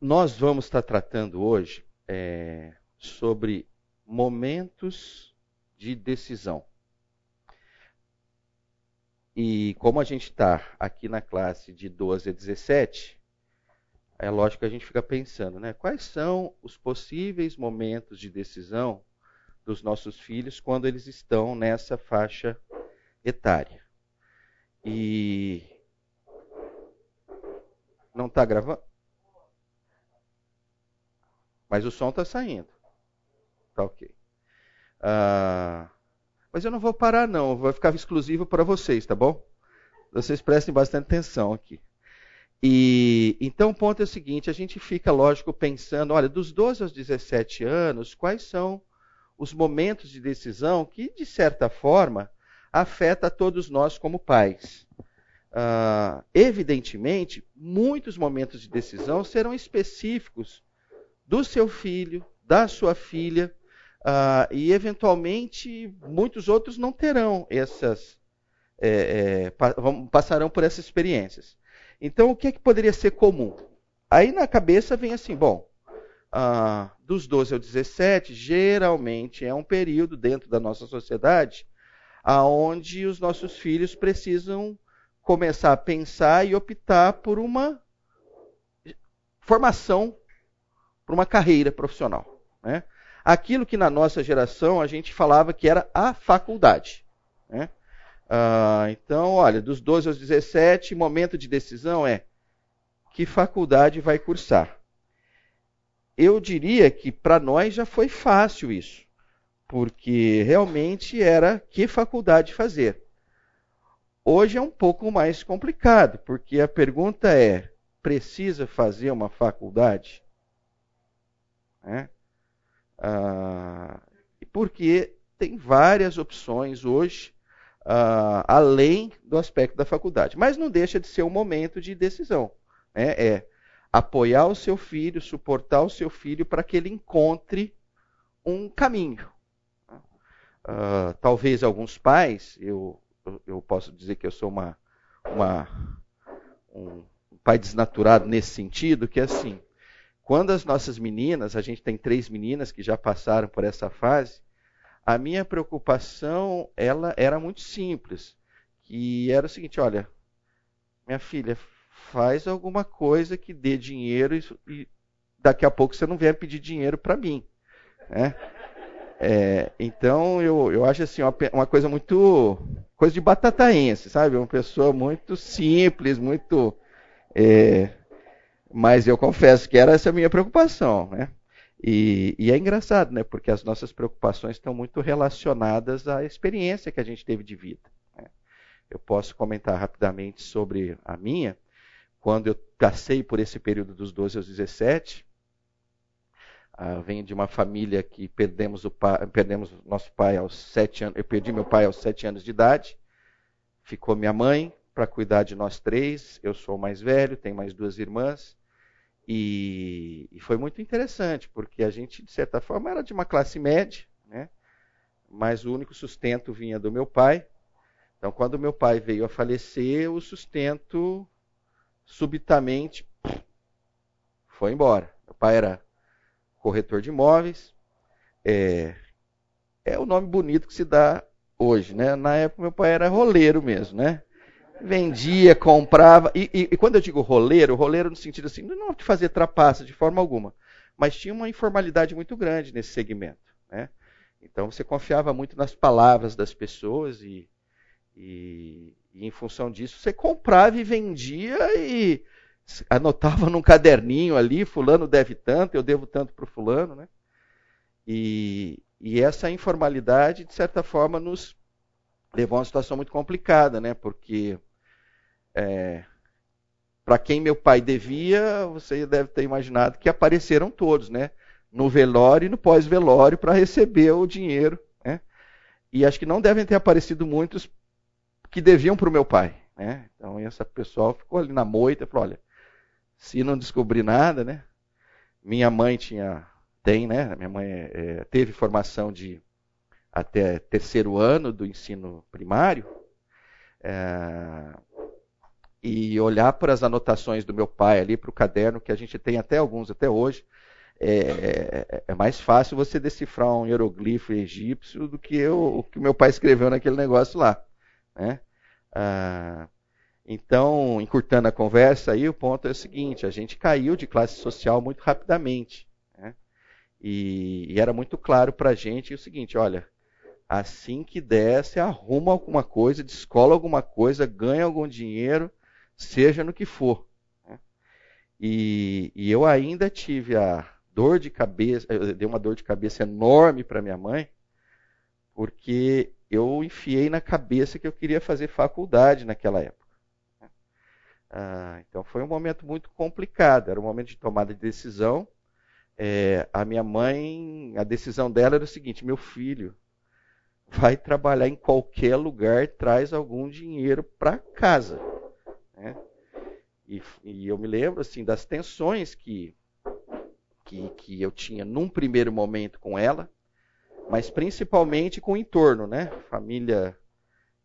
nós vamos estar tratando hoje é, sobre momentos de decisão. E como a gente está aqui na classe de 12 a 17, é lógico que a gente fica pensando, né? Quais são os possíveis momentos de decisão dos nossos filhos quando eles estão nessa faixa etária? E não está gravando? Mas o som está saindo. Tá ok. Ah, mas eu não vou parar, não. Vai ficar exclusivo para vocês, tá bom? Vocês prestem bastante atenção aqui. E então o ponto é o seguinte: a gente fica, lógico, pensando, olha, dos 12 aos 17 anos, quais são os momentos de decisão que, de certa forma, afeta a todos nós como pais. Uh, evidentemente, muitos momentos de decisão serão específicos do seu filho, da sua filha, uh, e eventualmente muitos outros não terão essas, é, é, passarão por essas experiências. Então, o que, é que poderia ser comum? Aí na cabeça vem assim, bom, uh, dos 12 ao 17, geralmente é um período dentro da nossa sociedade aonde os nossos filhos precisam começar a pensar e optar por uma formação, por uma carreira profissional. Né? Aquilo que na nossa geração a gente falava que era a faculdade. Né? Ah, então, olha, dos 12 aos 17, momento de decisão é que faculdade vai cursar. Eu diria que para nós já foi fácil isso, porque realmente era que faculdade fazer. Hoje é um pouco mais complicado, porque a pergunta é: precisa fazer uma faculdade? É? Ah, porque tem várias opções hoje uh, além do aspecto da faculdade. Mas não deixa de ser um momento de decisão. Né? É apoiar o seu filho, suportar o seu filho para que ele encontre um caminho. Uh, talvez alguns pais, eu, eu posso dizer que eu sou uma, uma, um pai desnaturado nesse sentido, que é assim, quando as nossas meninas, a gente tem três meninas que já passaram por essa fase, a minha preocupação ela era muito simples, que era o seguinte, olha, minha filha, faz alguma coisa que dê dinheiro e, e daqui a pouco você não venha pedir dinheiro para mim, né? É, então eu, eu acho assim uma, uma, coisa muito coisa de batataense, sabe? Uma pessoa muito simples, muito é, mas eu confesso que era essa a minha preocupação, né? E, e, é engraçado, né? Porque as nossas preocupações estão muito relacionadas à experiência que a gente teve de vida. Né? Eu posso comentar rapidamente sobre a minha. Quando eu passei por esse período dos 12 aos 17, ah, venho de uma família que perdemos o pai, perdemos nosso pai aos sete anos. Eu perdi meu pai aos sete anos de idade. Ficou minha mãe para cuidar de nós três. Eu sou o mais velho, tenho mais duas irmãs. E, e, foi muito interessante, porque a gente, de certa forma, era de uma classe média, né? mas o único sustento vinha do meu pai. Então, quando meu pai veio a falecer, o sustento subitamente foi embora. Meu pai era corretor de imóveis, é, é o nome bonito que se dá hoje, né? Na época meu pai era roleiro mesmo, né? Vendia, comprava. E, e, e, quando eu digo roleiro, roleiro no sentido assim, não de fazer trapaça de forma alguma, mas tinha uma informalidade muito grande nesse segmento. Né? Então você confiava muito nas palavras das pessoas e, e, e em função disso você comprava e vendia e anotava num caderninho ali, fulano deve tanto, eu devo tanto para o fulano. Né? E, e essa informalidade, de certa forma, nos levou a uma situação muito complicada, né? Porque é, para quem meu pai devia, você deve ter imaginado que apareceram todos, né? No velório e no pós-velório para receber o dinheiro, né? E acho que não devem ter aparecido muitos que deviam para o meu pai, né? Então essa pessoa ficou ali na moita, e falou, olha, se não descobrir nada, né? Minha mãe tinha, tem, né? Minha mãe é, teve formação de até terceiro ano do ensino primário. É, e olhar para as anotações do meu pai ali, para o caderno, que a gente tem até alguns até hoje, é, é, é, mais fácil você decifrar um hieroglifo egípcio do que eu, o que meu pai escreveu naquele negócio lá. Né? Ah, então, encurtando a conversa, aí o ponto é o seguinte: a gente caiu de classe social muito rapidamente. Né? E, e, era muito claro para a gente o seguinte: olha, assim que você arruma alguma coisa, descola alguma coisa, ganha algum dinheiro, seja no que for. Né? E, e eu ainda tive a dor de cabeça, eu dei uma dor de cabeça enorme para minha mãe, porque eu enfiei na cabeça que eu queria fazer faculdade naquela época. Né? Ah, então foi um momento muito complicado, era um momento de tomada de decisão. É, a minha mãe, a decisão dela era o seguinte: meu filho, vai trabalhar em qualquer lugar, traz algum dinheiro para casa. Né? E, e, eu me lembro assim das tensões que, que, que eu tinha num primeiro momento com ela, mas principalmente com o entorno, né? Família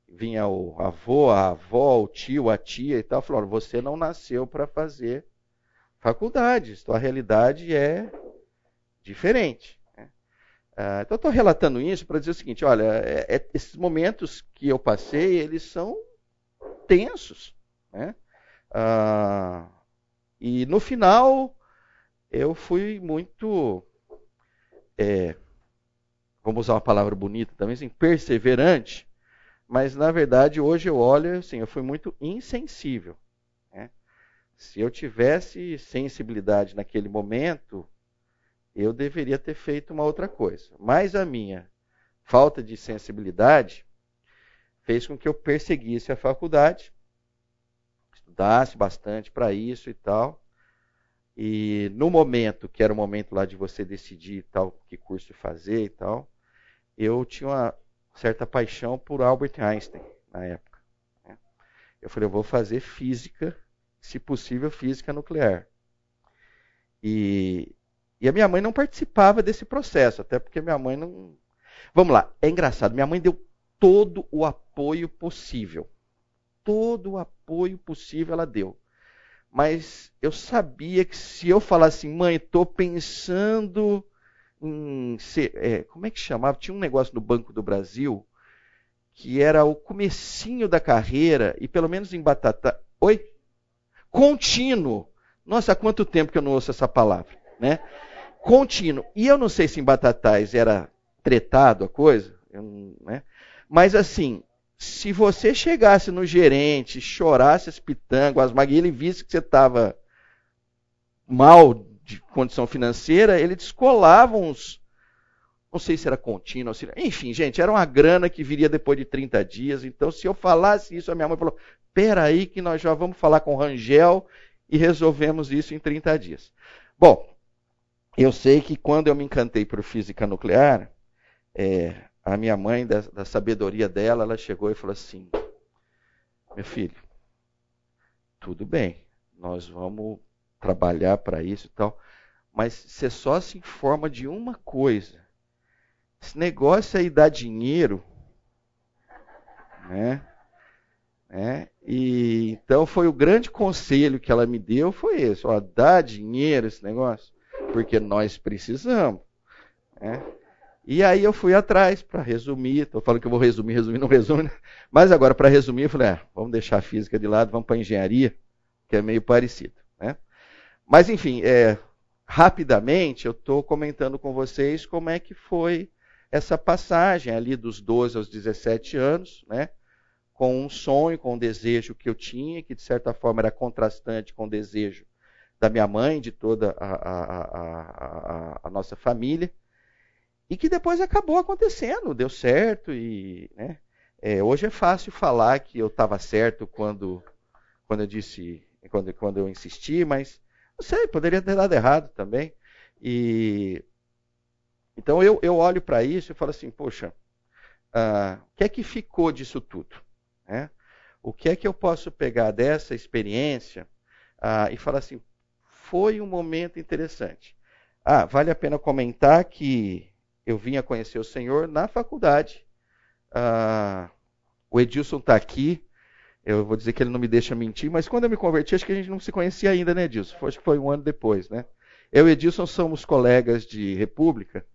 vinha o avô, a avó, o tio, a tia e tal, falaram: você não nasceu para fazer faculdade, sua realidade é diferente. Uh, então, estou relatando isso para dizer o seguinte: olha, é, é, esses momentos que eu passei, eles são tensos. Né? Uh, e no final, eu fui muito. É, vamos usar uma palavra bonita também, assim, perseverante. Mas, na verdade, hoje eu olho assim, eu fui muito insensível. Né? Se eu tivesse sensibilidade naquele momento, eu deveria ter feito uma outra coisa. Mas a minha falta de sensibilidade fez com que eu perseguisse a faculdade, estudasse bastante para isso e tal. E no momento, que era o momento lá de você decidir tal que curso fazer e tal, eu tinha uma certa paixão por Albert Einstein na época. Né? Eu falei, eu vou fazer física, se possível, física nuclear. E e a minha mãe não participava desse processo, até porque minha mãe não. Vamos lá, é engraçado. Minha mãe deu todo o apoio possível. Todo o apoio possível ela deu. Mas eu sabia que se eu falasse, mãe, estou pensando em ser. É, como é que chamava? Tinha um negócio no Banco do Brasil que era o comecinho da carreira, e pelo menos em Batata. Oi? Contínuo. Nossa, há quanto tempo que eu não ouço essa palavra, né? contínuo. E eu não sei se em Batatais era tretado a coisa, né? mas assim, se você chegasse no gerente, chorasse as pitangas, as maguinhas, ele visse que você estava mal de condição financeira, ele descolava uns. Não sei se era contínuo, se... enfim, gente, era uma grana que viria depois de 30 dias. Então, se eu falasse isso, a minha mãe falou: peraí, que nós já vamos falar com o Rangel e resolvemos isso em 30 dias. Bom, eu sei que quando eu me encantei por física nuclear, é, a minha mãe, da, da, sabedoria dela, ela chegou e falou assim: Meu filho, tudo bem, nós vamos trabalhar para isso e tal, mas você só se informa de uma coisa: esse negócio aí dá dinheiro, né? É, e então foi o grande conselho que ela me deu foi esse, ó, dá dinheiro esse negócio porque nós precisamos. Né? E aí eu fui atrás para resumir. Estou falando que eu vou resumir, resumir, não resume. Né? Mas agora, para resumir, eu falei: ah, vamos deixar a física de lado, vamos para a engenharia, que é meio parecido. Né? Mas, enfim, é, rapidamente eu estou comentando com vocês como é que foi essa passagem ali dos 12 aos 17 anos, né? com um sonho, com um desejo que eu tinha, que de certa forma era contrastante com o desejo da minha mãe, de toda a, a, a, a, nossa família, e que depois acabou acontecendo, deu certo e né, é, hoje é fácil falar que eu estava certo quando, quando eu disse, quando, quando eu insisti, mas não sei, poderia ter dado errado também. E então eu, eu olho para isso e falo assim, poxa, uh, o que é que ficou disso tudo? Né? O que é que eu posso pegar dessa experiência uh, e falar assim, foi um momento interessante. Ah, vale a pena comentar que eu vim a conhecer o Senhor na faculdade. Ah, o Edilson está aqui. eu vou dizer que ele não me deixa mentir, mas quando eu me converti, acho que a gente não se conhecia ainda, né, Edilson? Acho que foi um ano depois, né? Eu e Edilson somos colegas de República,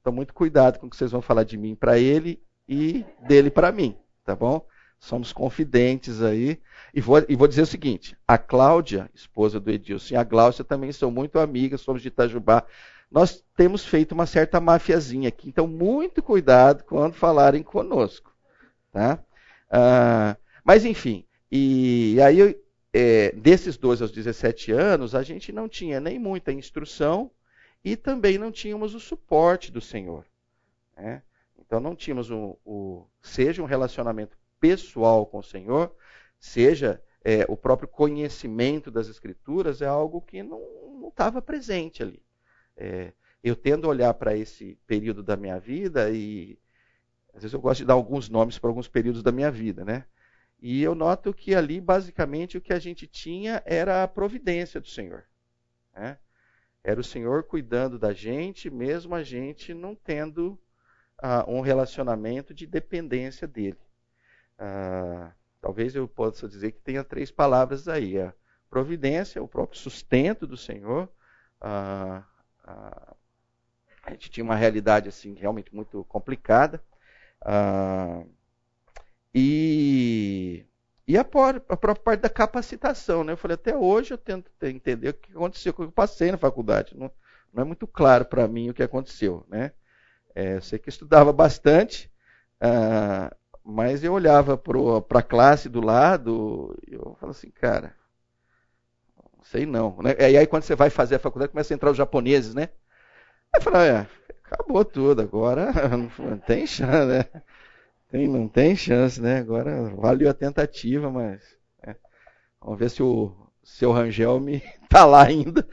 então muito cuidado com o que vocês vão falar de mim para ele e dele para mim, tá bom? Somos confidentes aí. E vou, e vou dizer o seguinte: a Cláudia, esposa do Edilson, e a Gláucia também são muito amigas, somos de Itajubá. Nós temos feito uma certa mafiazinha aqui, então muito cuidado quando falarem conosco. Tá? Ah, mas enfim, e aí é, desses 12 aos 17 anos, a gente não tinha nem muita instrução e também não tínhamos o suporte do Senhor. Né? Então não tínhamos o, o, seja um relacionamento pessoal com o Senhor, seja é, o próprio conhecimento das Escrituras, é algo que não estava presente ali. É, eu tendo a olhar para esse período da minha vida e às vezes eu gosto de dar alguns nomes para alguns períodos da minha vida, né? E eu noto que ali, basicamente, o que a gente tinha era a providência do Senhor. Né? Era o Senhor cuidando da gente, mesmo a gente não tendo uh, um relacionamento de dependência dele. Uh, talvez eu possa dizer que tenha três palavras aí: a providência, o próprio sustento do Senhor. Uh, a gente tinha uma realidade assim realmente muito complicada. e e a, a, própria parte da capacitação, né? Eu falei, até hoje eu tento entender o que aconteceu, o que eu passei na faculdade. Não, não é muito claro para mim o que aconteceu, né? É, eu sei que estudava bastante, uh, mas eu olhava para a classe do lado eu falava assim, cara, sei não. Né? E aí quando você vai fazer a faculdade, começa a entrar os japoneses, né? Aí eu falei, é, acabou tudo, agora não tem chance, né? Tem, não tem chance, né? Agora valeu a tentativa, mas. É. Vamos ver se o seu Rangel me tá lá ainda.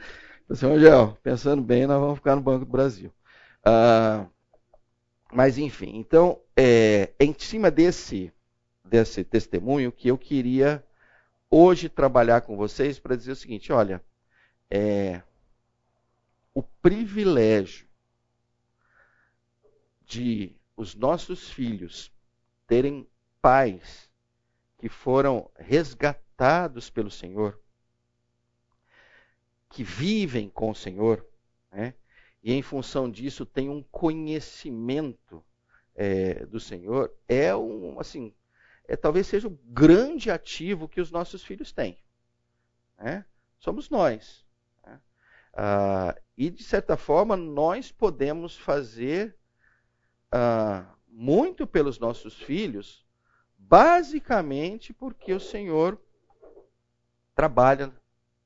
Seu Rangel, pensando bem, nós vamos ficar no Banco do Brasil. Ah, mas enfim, então, é, em cima desse, desse testemunho que eu queria hoje trabalhar com vocês para dizer o seguinte: olha, é, o privilégio de os nossos filhos terem pais que foram resgatados pelo Senhor, que vivem com o Senhor, né? e em função disso tem um conhecimento é, do Senhor, é um assim, é, talvez seja o grande ativo que os nossos filhos têm. Né? Somos nós. Né? Ah, e de certa forma nós podemos fazer ah, muito pelos nossos filhos, basicamente porque o Senhor trabalha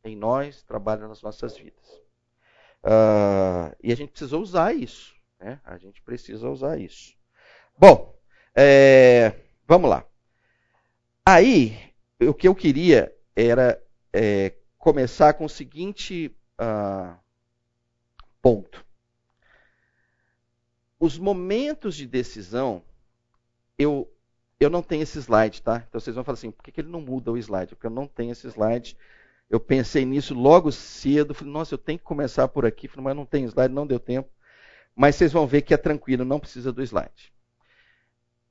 em nós, trabalha nas nossas vidas. Uh, e a gente precisa usar isso. Né? A gente precisa usar isso. Bom, é, vamos lá. Aí, o que eu queria era é, começar com o seguinte uh, ponto. Os momentos de decisão, eu, eu não tenho esse slide, tá? Então vocês vão falar assim, por que, que ele não muda o slide? Porque eu não tenho esse slide eu pensei nisso logo cedo. Falei, nossa, eu tenho que começar por aqui. Falei, mas não tem slide, não deu tempo. Mas vocês vão ver que é tranquilo, não precisa do slide.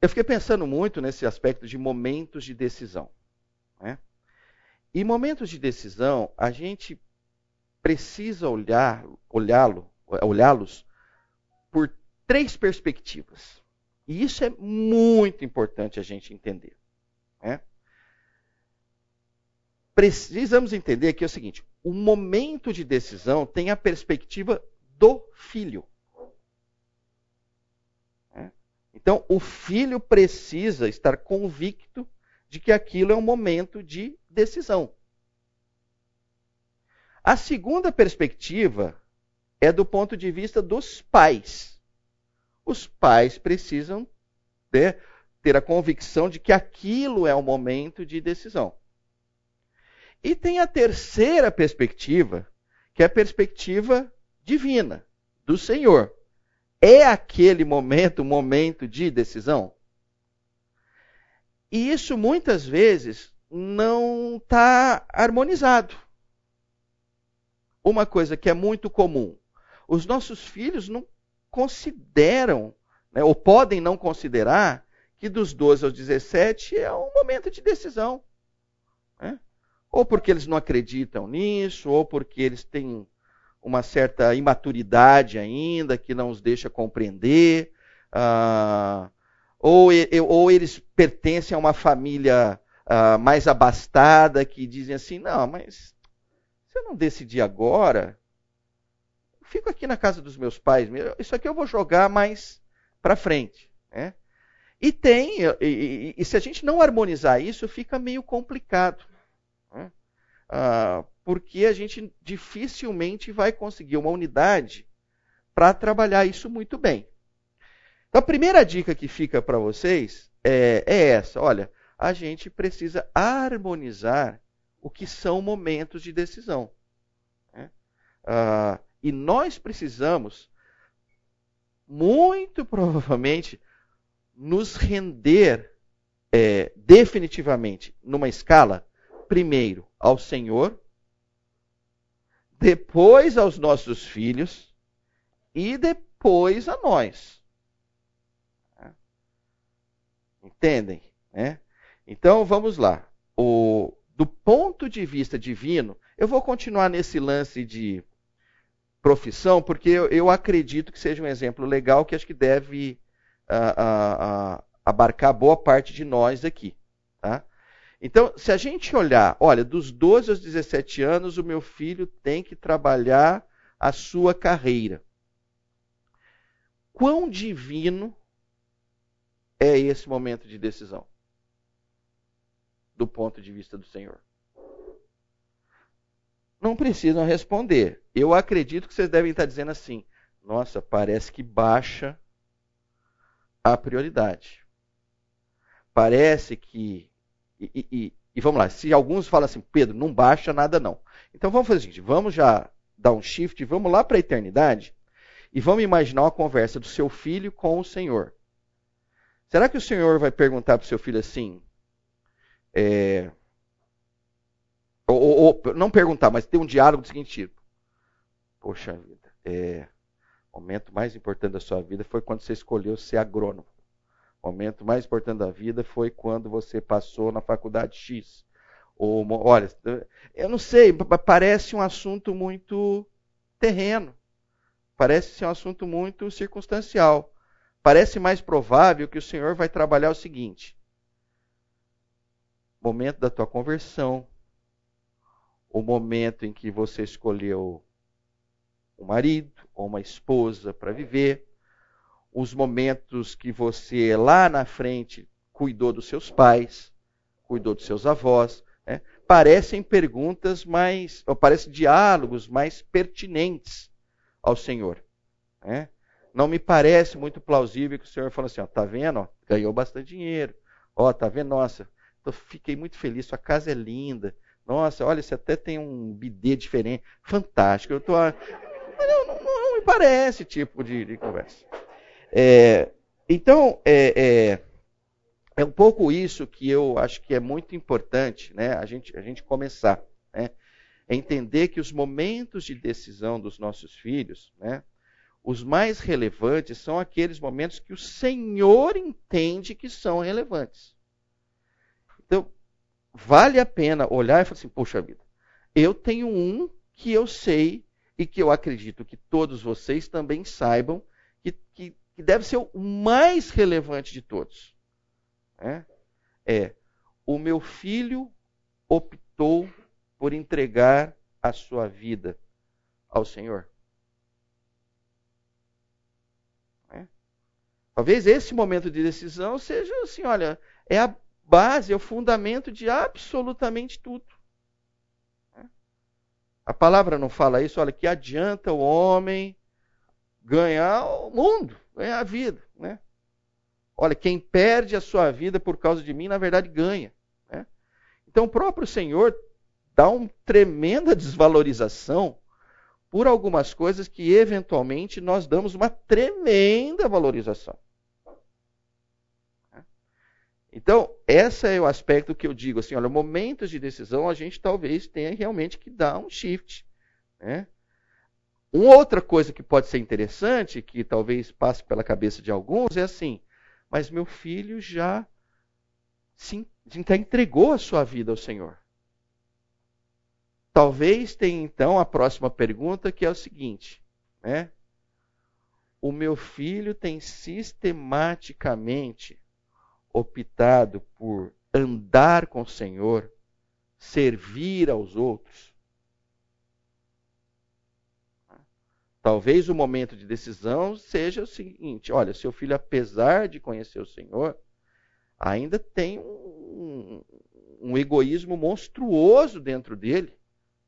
Eu fiquei pensando muito nesse aspecto de momentos de decisão. Né? E momentos de decisão, a gente precisa olhar, olhá-lo, olhá-los por três perspectivas. E isso é muito importante a gente entender. Né? precisamos entender que é o seguinte: o momento de decisão tem a perspectiva do filho. É? Então, o filho precisa estar convicto de que aquilo é um momento de decisão. A segunda perspectiva é do ponto de vista dos pais. Os pais precisam ter, ter a convicção de que aquilo é um momento de decisão. E tem a terceira perspectiva, que é a perspectiva divina, do Senhor. É aquele momento, momento de decisão? E isso muitas vezes não está harmonizado. Uma coisa que é muito comum: os nossos filhos não consideram, né, ou podem não considerar, que dos 12 aos 17 é um momento de decisão. Né? Ou porque eles não acreditam nisso, ou porque eles têm uma certa imaturidade ainda que não os deixa compreender, ah, ou, ou, eles pertencem a uma família ah, mais abastada que dizem assim: não, mas se eu não decidir agora, fico aqui na casa dos meus pais, isso aqui eu vou jogar mais para frente. Né? E tem, e, e, e, se a gente não harmonizar isso, fica meio complicado. Ah, porque a gente dificilmente vai conseguir uma unidade para trabalhar isso muito bem. Então, a primeira dica que fica para vocês é, é, essa: olha, a gente precisa harmonizar o que são momentos de decisão. Né? Ah, e nós precisamos, muito provavelmente, nos render é, definitivamente numa escala, primeiro ao Senhor, depois aos nossos filhos e depois a nós. Entendem? Né? Então vamos lá. O, do ponto de vista divino, eu vou continuar nesse lance de profissão, porque eu, eu acredito que seja um exemplo legal que acho que deve a, a, abarcar boa parte de nós aqui. Então, se a gente olhar, olha, dos 12 aos 17 anos, o meu filho tem que trabalhar a sua carreira. Quão divino é esse momento de decisão? Do ponto de vista do Senhor. Não precisam responder. Eu acredito que vocês devem estar dizendo assim: nossa, parece que baixa a prioridade. Parece que. E, e, e, vamos lá, se alguns falam assim, Pedro, não baixa nada não. Então vamos fazer o seguinte: vamos já dar um shift, vamos lá para a eternidade e vamos imaginar uma conversa do seu filho com o Senhor. Será que o Senhor vai perguntar para o seu filho assim? É, ou, ou, ou, não perguntar, mas ter um diálogo do seguinte tipo: Poxa vida, é, o momento mais importante da sua vida foi quando você escolheu ser agrônomo. O momento mais importante da vida foi quando você passou na faculdade X. Ou, olha, eu não sei, parece um assunto muito terreno. Parece ser um assunto muito circunstancial. Parece mais provável que o Senhor vai trabalhar o seguinte: momento da tua conversão, o momento em que você escolheu um marido ou uma esposa para viver, os momentos que você lá na frente cuidou dos seus pais, cuidou dos seus avós, né? parecem perguntas mais, ou parecem diálogos mais pertinentes ao Senhor. Né? Não me parece muito plausível que o Senhor fale assim, ó, tá vendo? Ó, ganhou bastante dinheiro. Ó, tá vendo? Nossa, eu fiquei muito feliz, sua casa é linda. Nossa, olha, você até tem um bidê diferente. Fantástico. Eu tô, não, não, não me parece tipo de, de conversa. É, então, é, é, é, um pouco isso que eu acho que é muito importante né, a, gente, a gente começar. Né, é entender que os momentos de decisão dos nossos filhos, né, os mais relevantes são aqueles momentos que o Senhor entende que são relevantes. Então, vale a pena olhar e falar assim: poxa vida, eu tenho um que eu sei e que eu acredito que todos vocês também saibam que, que, que deve ser o mais relevante de todos. É, é o meu filho optou por entregar a sua vida ao Senhor. É. Talvez esse momento de decisão seja assim, olha, é a base, é o fundamento de absolutamente tudo. A palavra não fala isso, olha, que adianta o homem ganhar o mundo, ganhar a vida, né? Olha, quem perde a sua vida por causa de mim, na verdade ganha. Né? Então o próprio Senhor dá uma tremenda desvalorização por algumas coisas que eventualmente nós damos uma tremenda valorização. Então, esse é o aspecto que eu digo assim, olha, momentos de decisão a gente talvez tenha realmente que dar um shift. Né? Uma outra coisa que pode ser interessante, que talvez passe pela cabeça de alguns, é assim, mas meu filho já se entregou a sua vida ao Senhor. Talvez tenha então a próxima pergunta, que é o seguinte: né? o meu filho tem sistematicamente optado por andar com o Senhor, servir aos outros. Talvez o momento de decisão seja o seguinte: olha, seu filho, apesar de conhecer o Senhor, ainda tem um, um egoísmo monstruoso dentro dele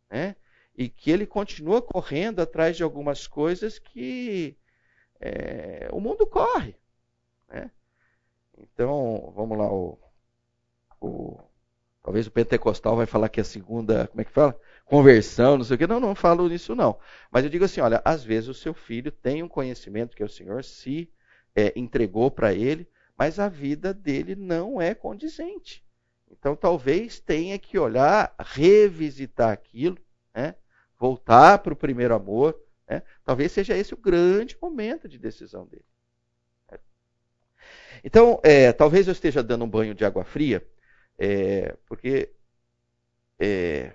né? e que ele continua correndo atrás de algumas coisas que é, o mundo corre. Né? Então, vamos lá, o, o, talvez o pentecostal vai falar que é a segunda, como é que fala? Conversão, não sei o quê. Não, não falo nisso não. Mas eu digo assim, olha, às vezes o seu filho tem um conhecimento que o Senhor se é, entregou para ele, mas a vida dele não é condizente. Então talvez tenha que olhar, revisitar aquilo, né? voltar para o primeiro amor. Né? Talvez seja esse o grande momento de decisão dele. Então, é, talvez eu esteja dando um banho de água fria, é, porque é,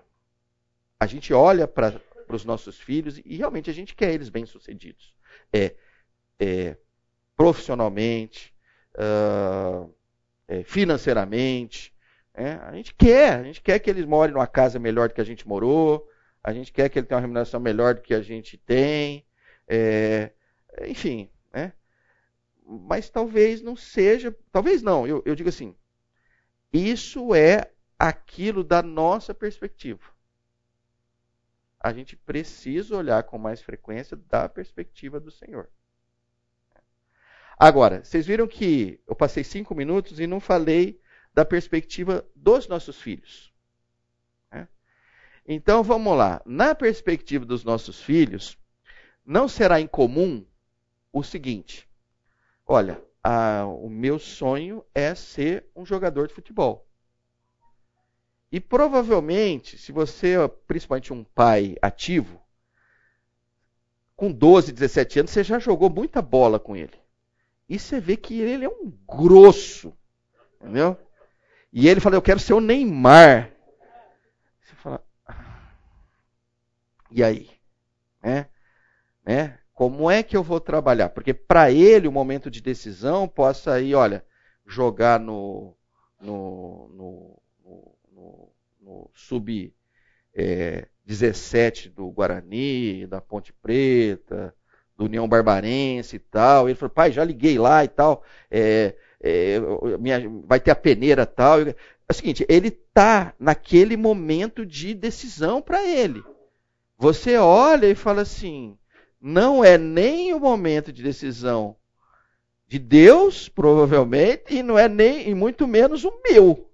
a gente olha para os nossos filhos e realmente a gente quer eles bem-sucedidos. É, é, profissionalmente, uh, financeiramente, é, a gente quer, a gente quer que eles morem numa casa melhor do que a gente morou, a gente quer que ele tenha uma remuneração melhor do que a gente tem, é, enfim, né? Mas talvez não seja, talvez não, eu, eu digo assim, isso é aquilo da nossa perspectiva. A gente precisa olhar com mais frequência da perspectiva do Senhor. Agora, vocês viram que eu passei cinco minutos e não falei da perspectiva dos nossos filhos. Né? Então vamos lá. Na perspectiva dos nossos filhos, não será incomum o seguinte: olha, a, o meu sonho é ser um jogador de futebol. E provavelmente, se você é principalmente um pai ativo, com 12, 17 anos, você já jogou muita bola com ele. E você vê que ele é um grosso. Entendeu? E ele fala: Eu quero ser o Neymar. Você fala: ah, E aí? Né? Né? Como é que eu vou trabalhar? Porque para ele o momento de decisão possa ir, olha, jogar no, no, no, no, no sub é, 17 do Guarani, da Ponte Preta, do União Barbarense e tal. Ele falou, pai, já liguei lá e tal. É, é, minha, vai ter a peneira tal. É o seguinte, ele está naquele momento de decisão para ele. Você olha e fala assim, não é nem o momento de decisão de Deus, provavelmente, e não é nem, e muito menos o meu.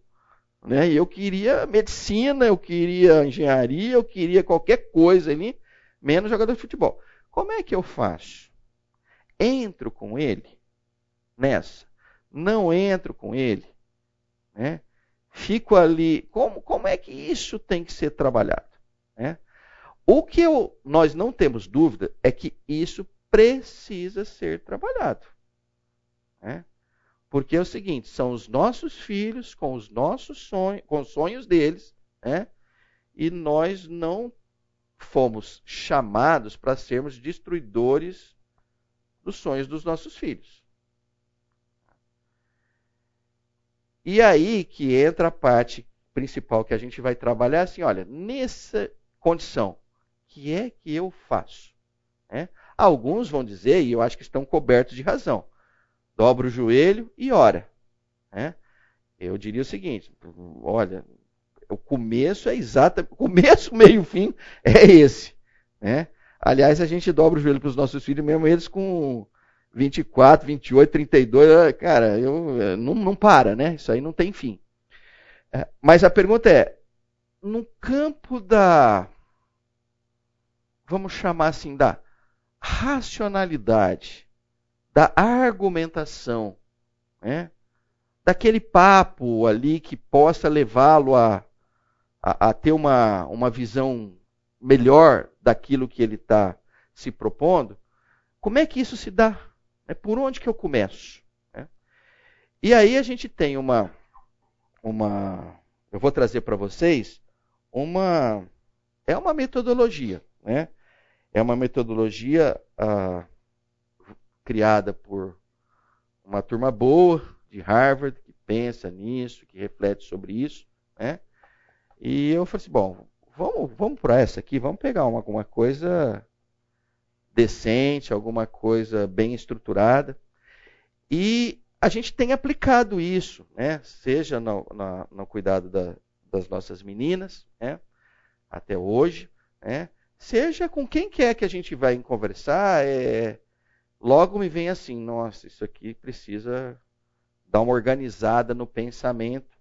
Né? Eu queria medicina, eu queria engenharia, eu queria qualquer coisa ali, menos jogador de futebol. Como é que eu faço? Entro com ele nessa não entro com ele, né? fico ali. Como, como é que isso tem que ser trabalhado? Né? O que eu, nós não temos dúvida é que isso precisa ser trabalhado. Né? Porque é o seguinte: são os nossos filhos com os nossos sonhos, com os sonhos deles, né? e nós não fomos chamados para sermos destruidores dos sonhos dos nossos filhos. E aí que entra a parte principal que a gente vai trabalhar assim, olha, nessa condição, que é que eu faço? É? Alguns vão dizer, e eu acho que estão cobertos de razão, dobra o joelho e ora. É? Eu diria o seguinte, olha, o começo é exato, começo, meio, fim é esse. Né? Aliás, a gente dobra o joelho para os nossos filhos, mesmo eles com 24, 28, 32, cara, eu, não, não para, né? Isso aí não tem fim. É, mas a pergunta é: no campo da, vamos chamar assim, da racionalidade, da argumentação, né? daquele papo ali que possa levá-lo a, a, a, ter uma, uma visão melhor daquilo que ele está se propondo, como é que isso se dá? É por onde que eu começo? É. E aí a gente tem uma, uma, eu vou trazer para vocês uma é uma metodologia. Né? É uma metodologia ah, criada por uma turma boa de Harvard, que pensa nisso, que reflete sobre isso. Né? E eu falei assim, bom, vamos, vamos para essa aqui, vamos pegar uma, alguma coisa decente, alguma coisa bem estruturada. E a gente tem aplicado isso, né? seja no, no, cuidado da, das nossas meninas, né? até hoje, né? seja com quem quer que a gente vai conversar, é... logo me vem assim, nossa, isso aqui precisa dar uma organizada no pensamento,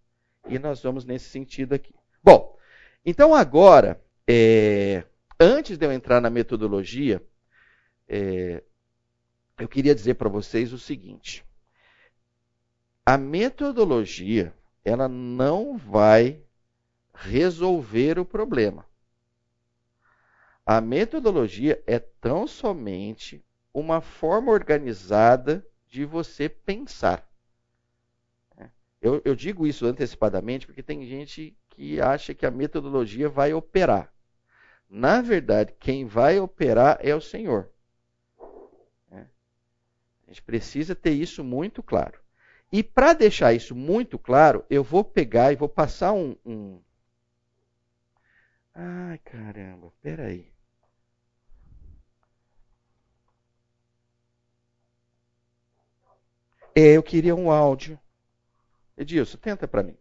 e nós vamos nesse sentido aqui. Bom, então agora, é... antes de eu entrar na metodologia, é... eu queria dizer para vocês o seguinte. A metodologia, ela não vai resolver o problema. A metodologia é tão somente uma forma organizada de você pensar. Eu, eu, digo isso antecipadamente porque tem gente que acha que a metodologia vai operar. Na verdade, quem vai operar é o Senhor. A gente precisa ter isso muito claro. E para deixar isso muito claro, eu vou pegar e vou passar um. um... Ai, caramba, peraí. É, eu queria um áudio. Edilson, tenta para mim.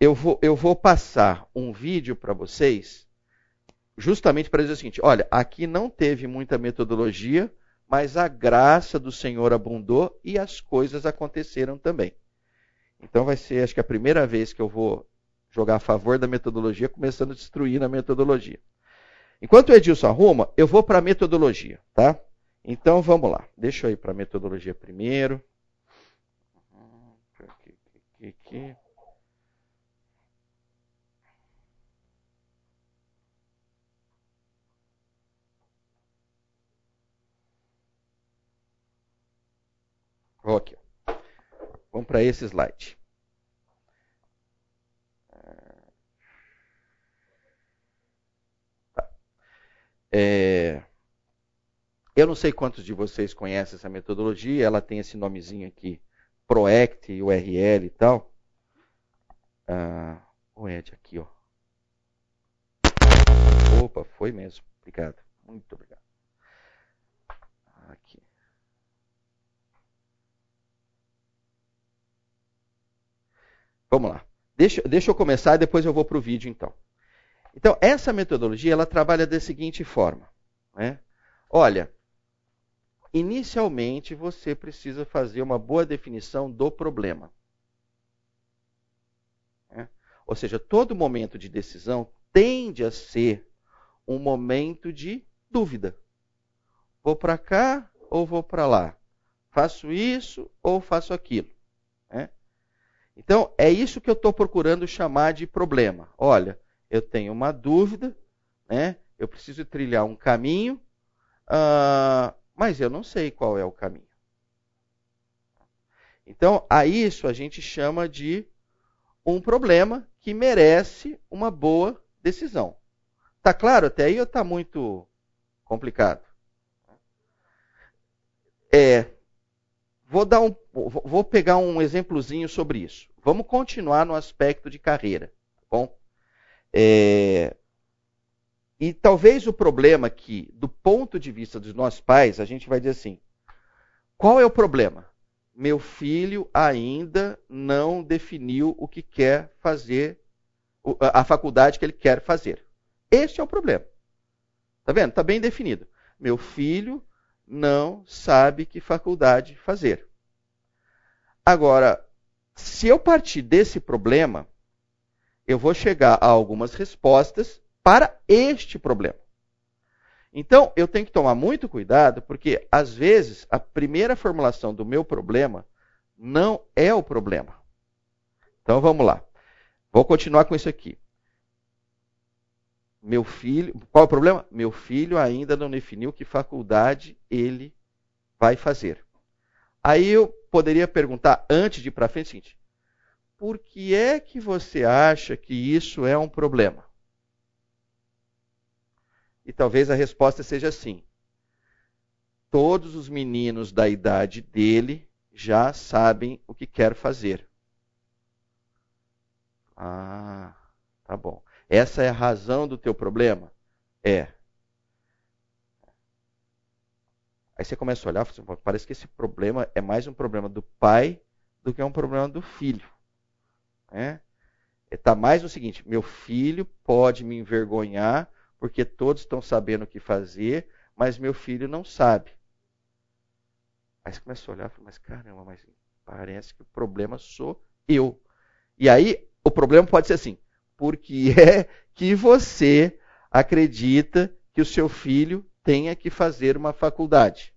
Eu vou, eu vou passar um vídeo para vocês, justamente para dizer o seguinte: olha, aqui não teve muita metodologia, mas a graça do Senhor abundou e as coisas aconteceram também. Então vai ser, acho que a primeira vez que eu vou jogar a favor da metodologia, começando a destruir a metodologia. Enquanto o Edilson arruma, eu vou para a metodologia, tá? Então vamos lá. Deixa eu ir para a metodologia primeiro. Aqui. Aqui. Vamos para esse slide. Tá. É... Eu não sei quantos de vocês conhecem essa metodologia, ela tem esse nomezinho aqui, PROACT, URL e tal. Ah, o Ed aqui, ó. Opa, foi mesmo. Obrigado. Muito obrigado. Aqui. Vamos lá. Deixa, deixa eu começar e depois eu vou para o vídeo, então. Então, essa metodologia ela trabalha da seguinte forma. Né? Olha, inicialmente você precisa fazer uma boa definição do problema. Né? Ou seja, todo momento de decisão tende a ser um momento de dúvida. Vou para cá ou vou para lá? Faço isso ou faço aquilo? Né? Então, é isso que eu estou procurando chamar de problema. Olha, eu tenho uma dúvida, né? eu preciso trilhar um caminho, uh, mas eu não sei qual é o caminho. Então, a isso a gente chama de um problema que merece uma boa decisão. Tá claro até aí ou está muito complicado? É, Vou, dar um, vou pegar um exemplozinho sobre isso. Vamos continuar no aspecto de carreira. Tá bom? É, e talvez o problema que, do ponto de vista dos nossos pais, a gente vai dizer assim: qual é o problema? Meu filho ainda não definiu o que quer fazer, a faculdade que ele quer fazer. Este é o problema. Tá vendo? Está bem definido. Meu filho não sabe que faculdade fazer. Agora, se eu partir desse problema, eu vou chegar a algumas respostas para este problema. Então, eu tenho que tomar muito cuidado, porque às vezes a primeira formulação do meu problema não é o problema. Então, vamos lá. Vou continuar com isso aqui. Meu filho, qual é o problema? Meu filho ainda não definiu que faculdade ele vai fazer. Aí eu poderia perguntar, antes de ir para frente, o seguinte: por que é que você acha que isso é um problema? E talvez a resposta seja assim: todos os meninos da idade dele já sabem o que quer fazer. Ah, tá bom. Essa é a razão do teu problema? É. Aí você começa a olhar, parece que esse problema é mais um problema do pai do que um problema do filho. Né? Está mais no seguinte: meu filho pode me envergonhar porque todos estão sabendo o que fazer, mas meu filho não sabe. Aí você começa a olhar, mas caramba, mas parece que o problema sou eu. E aí o problema pode ser assim: porque é que você acredita que o seu filho tenha que fazer uma faculdade?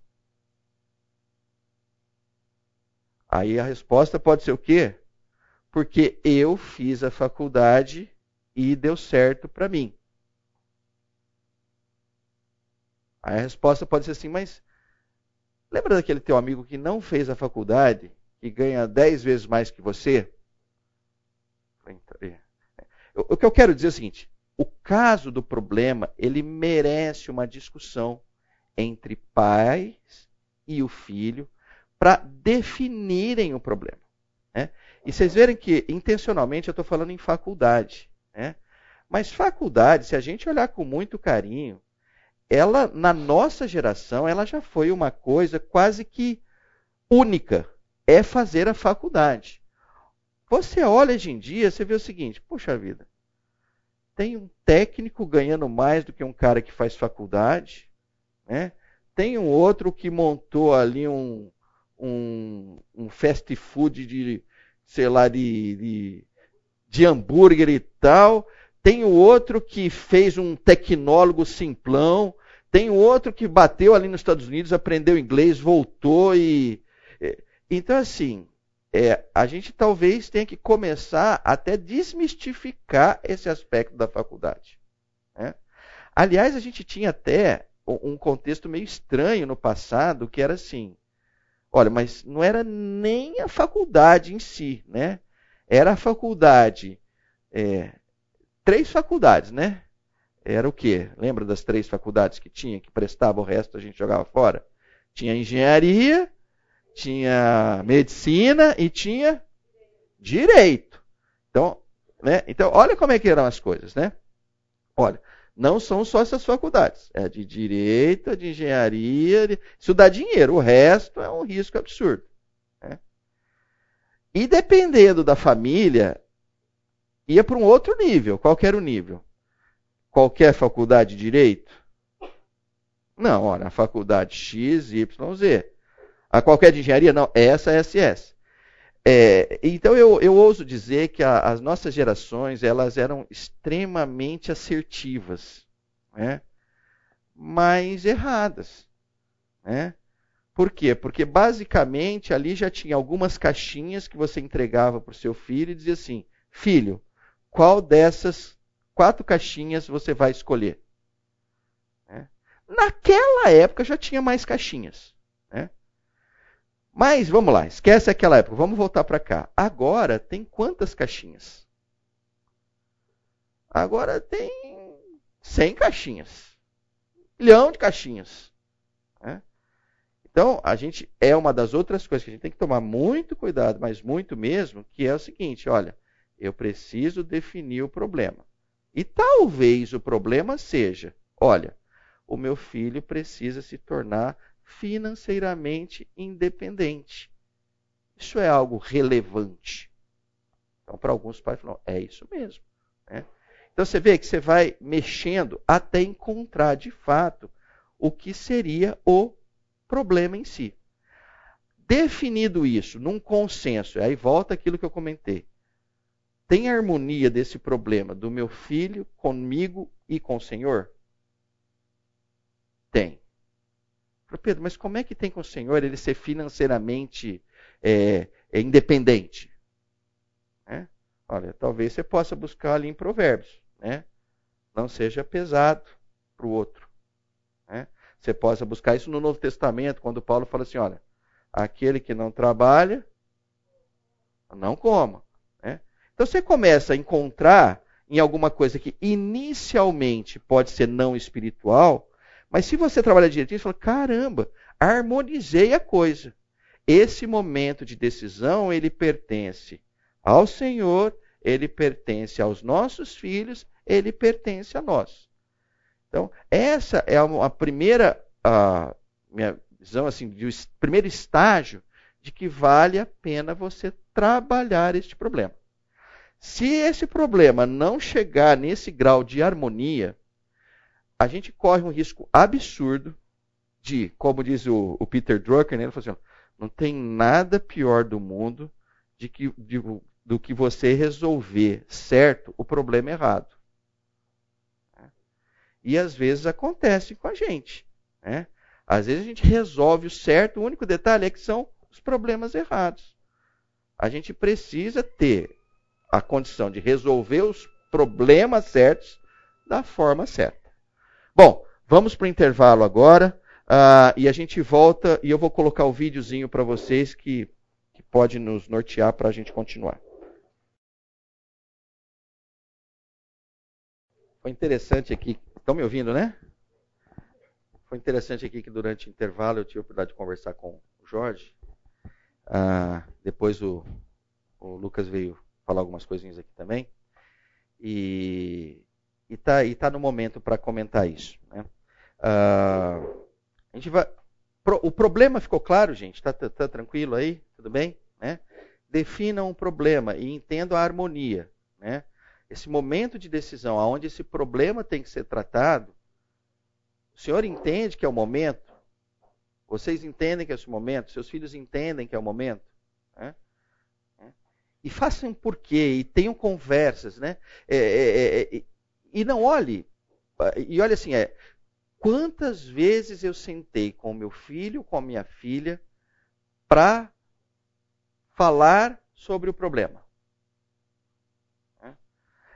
Aí a resposta pode ser o quê? Porque eu fiz a faculdade e deu certo para mim. Aí a resposta pode ser assim, mas lembra daquele teu amigo que não fez a faculdade e ganha dez vezes mais que você? É. O que eu quero dizer é o seguinte: o caso do problema ele merece uma discussão entre pais e o filho para definirem o problema. Né? E vocês verem que intencionalmente eu estou falando em faculdade. Né? Mas faculdade, se a gente olhar com muito carinho, ela na nossa geração ela já foi uma coisa quase que única, é fazer a faculdade. Você olha hoje em dia, você vê o seguinte: puxa vida, tem um técnico ganhando mais do que um cara que faz faculdade, né? Tem um outro que montou ali um, um, um fast food de, sei lá, de, de, de hambúrguer e tal. Tem o outro que fez um tecnólogo simplão. Tem outro que bateu ali nos Estados Unidos, aprendeu inglês, voltou e. Então, assim, é, a gente talvez tenha que começar até desmistificar esse aspecto da faculdade. Né? Aliás, a gente tinha até um contexto meio estranho no passado, que era assim: olha, mas não era nem a faculdade em si, né? Era a faculdade, é, três faculdades, né? Era o quê? Lembra das três faculdades que tinha, que prestava o resto a gente jogava fora? Tinha engenharia, tinha medicina e tinha direito. Então, né? então, olha como é que eram as coisas, né? Olha, não são só essas faculdades. É de direito, é de engenharia. De... Isso dá dinheiro. O resto é um risco absurdo. Né? E dependendo da família, ia para um outro nível. Qual era o nível? Qualquer faculdade de direito? Não, olha, a faculdade X, Y, Z. A qualquer de engenharia? Não, essa é SS. É, então eu, eu ouso dizer que a, as nossas gerações elas eram extremamente assertivas, né? mas erradas. Né? Por quê? Porque basicamente ali já tinha algumas caixinhas que você entregava para o seu filho e dizia assim: filho, qual dessas quatro caixinhas você vai escolher? Né? Naquela época já tinha mais caixinhas. Né? Mas vamos lá, esquece aquela época, vamos voltar para cá. Agora tem quantas caixinhas? Agora tem 100 caixinhas. Um milhão de caixinhas. Né? Então, a gente é uma das outras coisas que a gente tem que tomar muito cuidado, mas muito mesmo, que é o seguinte: olha, eu preciso definir o problema. E talvez o problema seja: olha, o meu filho precisa se tornar financeiramente independente. Isso é algo relevante. Então, para alguns pais, falam, é isso mesmo. Né? Então, você vê que você vai mexendo até encontrar, de fato, o que seria o problema em si. Definido isso num consenso, aí volta aquilo que eu comentei. Tem harmonia desse problema do meu filho comigo e com o Senhor? Tem. Pedro, mas como é que tem com o Senhor ele ser financeiramente é, é independente? É? Olha, talvez você possa buscar ali em Provérbios. Né? Não seja pesado para o outro. Né? Você possa buscar isso no Novo Testamento, quando Paulo fala assim: olha, aquele que não trabalha, não coma. Então você começa a encontrar em alguma coisa que inicialmente pode ser não espiritual, mas se você trabalha direitinho, você fala: caramba, harmonizei a coisa. Esse momento de decisão, ele pertence ao Senhor, ele pertence aos nossos filhos, ele pertence a nós. Então, essa é a primeira, a minha visão assim, de primeiro estágio de que vale a pena você trabalhar este problema. Se esse problema não chegar nesse grau de harmonia, a gente corre um risco absurdo de, como diz o, o Peter Drucker, né, ele falou assim, não tem nada pior do mundo de que, de, do que você resolver certo o problema errado. E às vezes acontece com a gente. Né? Às vezes a gente resolve o certo, o único detalhe é que são os problemas errados. A gente precisa ter a condição de resolver os problemas certos da forma certa. Bom, vamos para o intervalo agora uh, e a gente volta e eu vou colocar o videozinho para vocês que, que pode nos nortear para a gente continuar. Foi interessante aqui. Estão me ouvindo, né? Foi interessante aqui que durante o intervalo eu tive a oportunidade de conversar com o Jorge. Uh, depois o, o Lucas veio falar algumas coisinhas aqui também. E está e tá no momento para comentar isso. Né? Uh, a gente vai, pro, o problema ficou claro, gente? Está tá, tá tranquilo aí? Tudo bem? Né? Definam um problema e entendam a harmonia. Né? Esse momento de decisão, onde esse problema tem que ser tratado, o senhor entende que é o momento? Vocês entendem que é esse momento? Seus filhos entendem que é o momento? Né? E façam por quê, e tenham conversas, né? É, é, é, é e não olhe, e olha assim, é, quantas vezes eu sentei com meu filho, com a minha filha, para falar sobre o problema.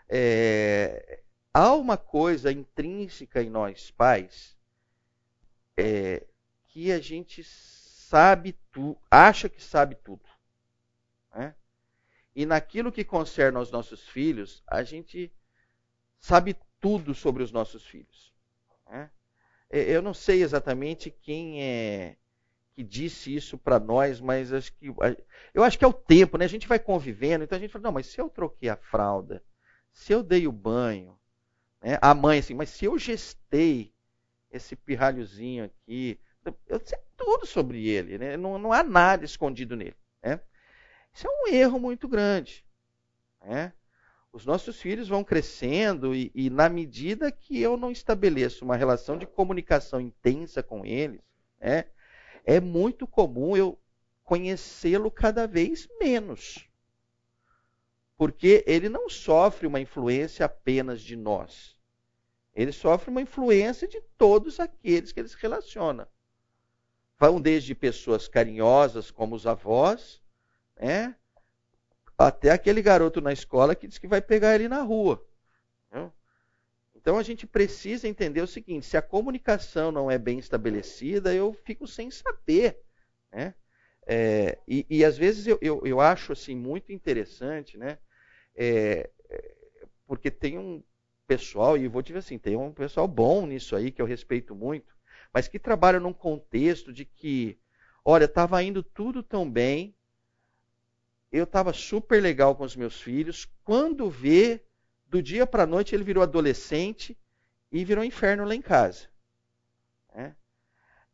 É, há uma coisa intrínseca em nós pais é, que a gente sabe tudo, acha que sabe tudo. E naquilo que concerne aos nossos filhos, a gente sabe tudo sobre os nossos filhos. Né? Eu não sei exatamente quem é que disse isso para nós, mas acho que eu acho que é o tempo, né? A gente vai convivendo, então a gente fala, não, mas se eu troquei a fralda, se eu dei o banho, né? a mãe assim, mas se eu gestei esse pirralhozinho aqui, eu sei tudo sobre ele, né? não, não há nada escondido nele. Né? Isso é um erro muito grande. Né? Os nossos filhos vão crescendo e, e, na medida que eu não estabeleço uma relação de comunicação intensa com eles, né, é muito comum eu conhecê-lo cada vez menos. Porque ele não sofre uma influência apenas de nós. Ele sofre uma influência de todos aqueles que ele se relaciona. Vão desde pessoas carinhosas, como os avós, né? Até aquele garoto na escola que diz que vai pegar ele na rua. Então a gente precisa entender o seguinte: se a comunicação não é bem estabelecida, eu fico sem saber. Né? É, e, e, às vezes eu, eu, eu, acho assim muito interessante, né? É, porque tem um pessoal, e vou dizer assim, tem um pessoal bom nisso aí, que eu respeito muito, mas que trabalha num contexto de que, olha, estava indo tudo tão bem, eu estava super legal com os meus filhos. Quando vê, do dia para a noite ele virou adolescente e virou inferno lá em casa. É.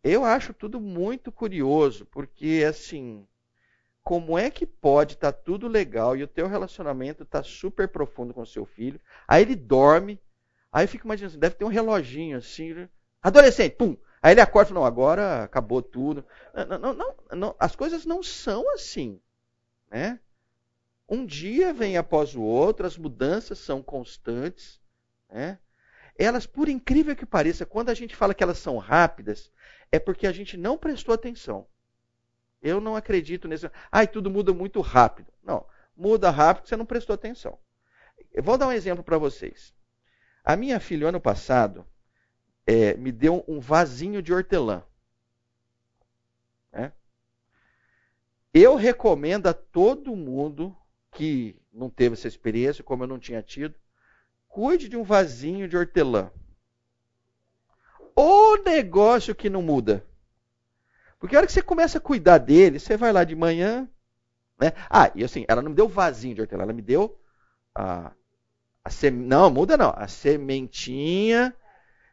Eu acho tudo muito curioso, porque assim, como é que pode estar tá tudo legal e o teu relacionamento está super profundo com o seu filho, aí ele dorme, aí eu fico imaginando, assim, deve ter um reloginho assim, adolescente, pum, aí ele acorda e fala, não, agora acabou tudo. Não, não, não, as coisas não são assim. Né? Um dia vem após o outro, as mudanças são constantes. Né? Elas, por incrível que pareça, quando a gente fala que elas são rápidas, é porque a gente não prestou atenção. Eu não acredito nesse. Ai, tudo muda muito rápido. Não, muda rápido você não prestou atenção. Eu vou dar um exemplo para vocês. A minha filha, ano passado, é, me deu um vasinho de hortelã. Né? Eu recomendo a todo mundo que não teve essa experiência, como eu não tinha tido, cuide de um vasinho de hortelã. O negócio que não muda. Porque a hora que você começa a cuidar dele, você vai lá de manhã, né? Ah, e assim, ela não me deu vasinho de hortelã, ela me deu a, a não, muda não, a sementinha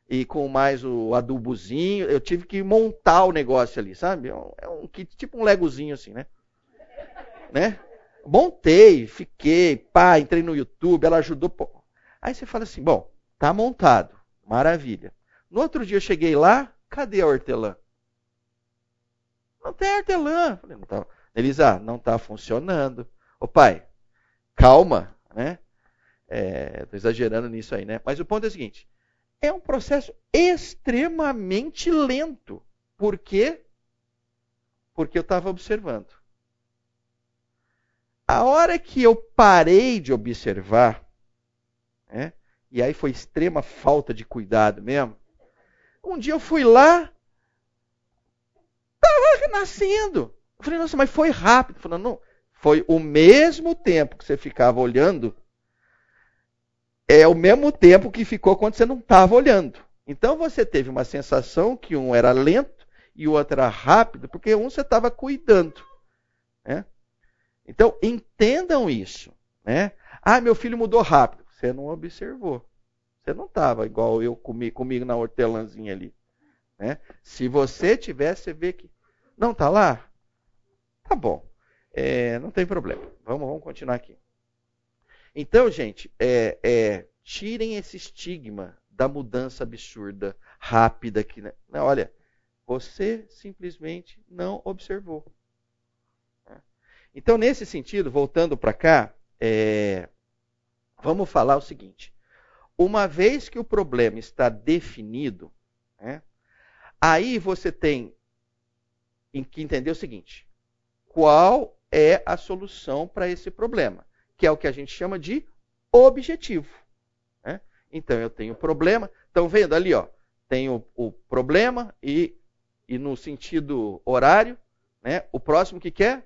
e com mais o adubozinho, eu tive que montar o negócio ali, sabe? É um, é um tipo um legozinho assim, né? né? Montei, fiquei, pá, entrei no YouTube, ela ajudou. Pô. Aí você fala assim, bom, tá montado, maravilha. No outro dia eu cheguei lá, cadê a hortelã? Não tem hortelã. Falei, não tá. Elisa, não está funcionando. Ô pai, calma, né? É, exagerando nisso aí, né? Mas o ponto é o seguinte: é um processo extremamente lento. Por quê? Porque eu estava observando. A hora que eu parei de observar, né, e aí foi extrema falta de cuidado mesmo, um dia eu fui lá, estava nascendo. Eu falei, nossa, mas foi rápido. Falando, não, foi o mesmo tempo que você ficava olhando, é o mesmo tempo que ficou quando você não estava olhando. Então você teve uma sensação que um era lento e o outro era rápido, porque um você estava cuidando. Né? Então entendam isso. Né? Ah, meu filho mudou rápido. Você não observou. Você não estava igual eu comi, comigo na hortelãzinha ali. Né? Se você tivesse, você vê que. Não, está lá? Tá bom. É, não tem problema. Vamos, vamos continuar aqui. Então, gente, é, é, tirem esse estigma da mudança absurda, rápida. Que, né? Olha, você simplesmente não observou. Então, nesse sentido, voltando para cá, é, vamos falar o seguinte: uma vez que o problema está definido, né, aí você tem que entender o seguinte: qual é a solução para esse problema, que é o que a gente chama de objetivo. Né? Então eu tenho problema, estão vendo ali, ó, tenho o problema e, e no sentido horário, né, o próximo que quer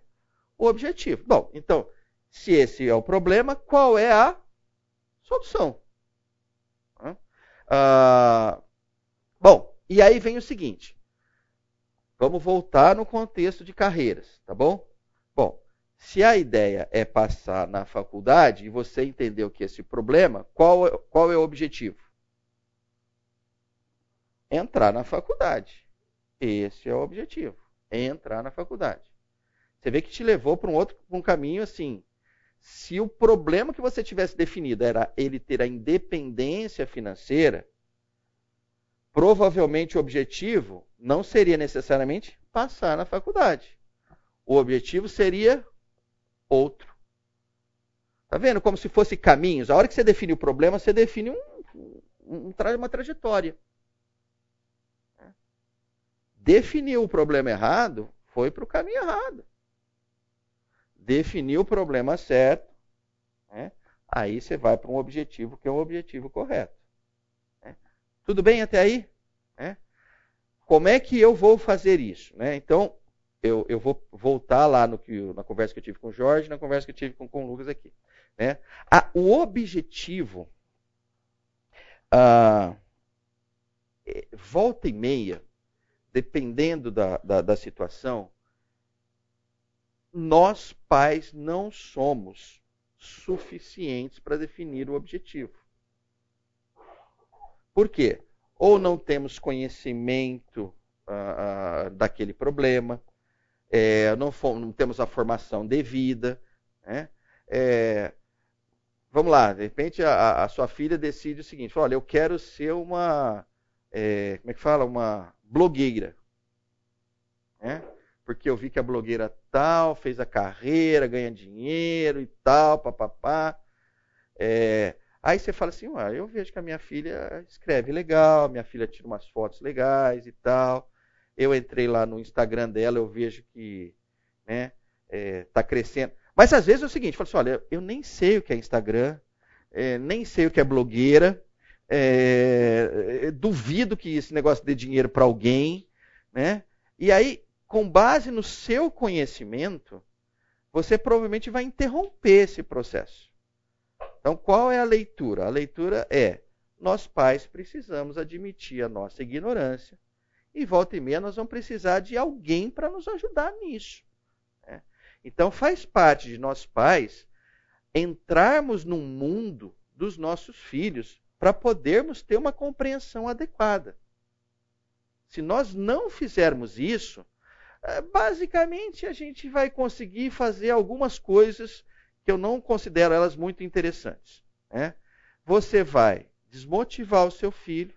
o objetivo. Bom, então se esse é o problema, qual é a solução? Ah, bom, e aí vem o seguinte. Vamos voltar no contexto de carreiras, tá bom? Bom, se a ideia é passar na faculdade e você entendeu que esse problema, qual, é, qual é o objetivo? Entrar na faculdade. Esse é o objetivo. Entrar na faculdade. Você vê que te levou para um outro um caminho assim. Se o problema que você tivesse definido era ele ter a independência financeira, provavelmente o objetivo não seria necessariamente passar na faculdade. O objetivo seria outro. Tá vendo? Como se fosse caminhos. A hora que você define o problema, você define um, um, uma trajetória. Definiu o problema errado, foi para o caminho errado definir o problema certo, né? aí você vai para um objetivo que é o objetivo correto. Né? Tudo bem até aí? Né? Como é que eu vou fazer isso? Né? Então, eu, eu, vou voltar lá no que, na conversa que eu tive com o Jorge, na conversa que eu tive com, com o Lucas aqui. Né? Ah, o objetivo, ah, é, volta e meia, dependendo da, da, da situação, nós pais não somos suficientes para definir o objetivo. Por quê? Ou não temos conhecimento uh, uh, daquele problema, é, não, não, temos a formação devida. Né? É, vamos lá, de repente a, a, sua filha decide o seguinte: olha, eu quero ser uma, é, como é que fala, uma blogueira. Né? porque eu vi que a blogueira tal fez a carreira, ganha dinheiro e tal, papapá. É, aí você fala assim, eu vejo que a minha filha escreve legal, minha filha tira umas fotos legais e tal. Eu entrei lá no Instagram dela, eu vejo que né, é, tá crescendo. Mas às vezes é o seguinte, falo assim, olha, eu nem sei o que é Instagram, é, nem sei o que é blogueira, é, duvido que esse negócio dê dinheiro para alguém, né? E aí com base no seu conhecimento, você provavelmente vai interromper esse processo. Então, qual é a leitura? A leitura é: nós pais precisamos admitir a nossa ignorância e volta e meia nós vamos precisar de alguém para nos ajudar nisso. Né? Então, faz parte de nós pais entrarmos no mundo dos nossos filhos para podermos ter uma compreensão adequada. Se nós não fizermos isso, é, basicamente a gente vai conseguir fazer algumas coisas que eu não considero elas muito interessantes. Né? Você vai desmotivar o seu filho,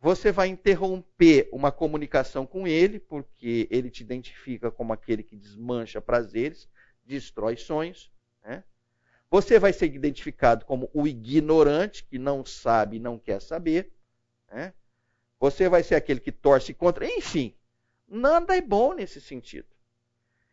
você vai interromper uma comunicação com ele, porque ele te identifica como aquele que desmancha prazeres, destrói sonhos. Né? Você vai ser identificado como o ignorante, que não sabe e não quer saber. Né? Você vai ser aquele que torce contra. Enfim, Nada é bom nesse sentido.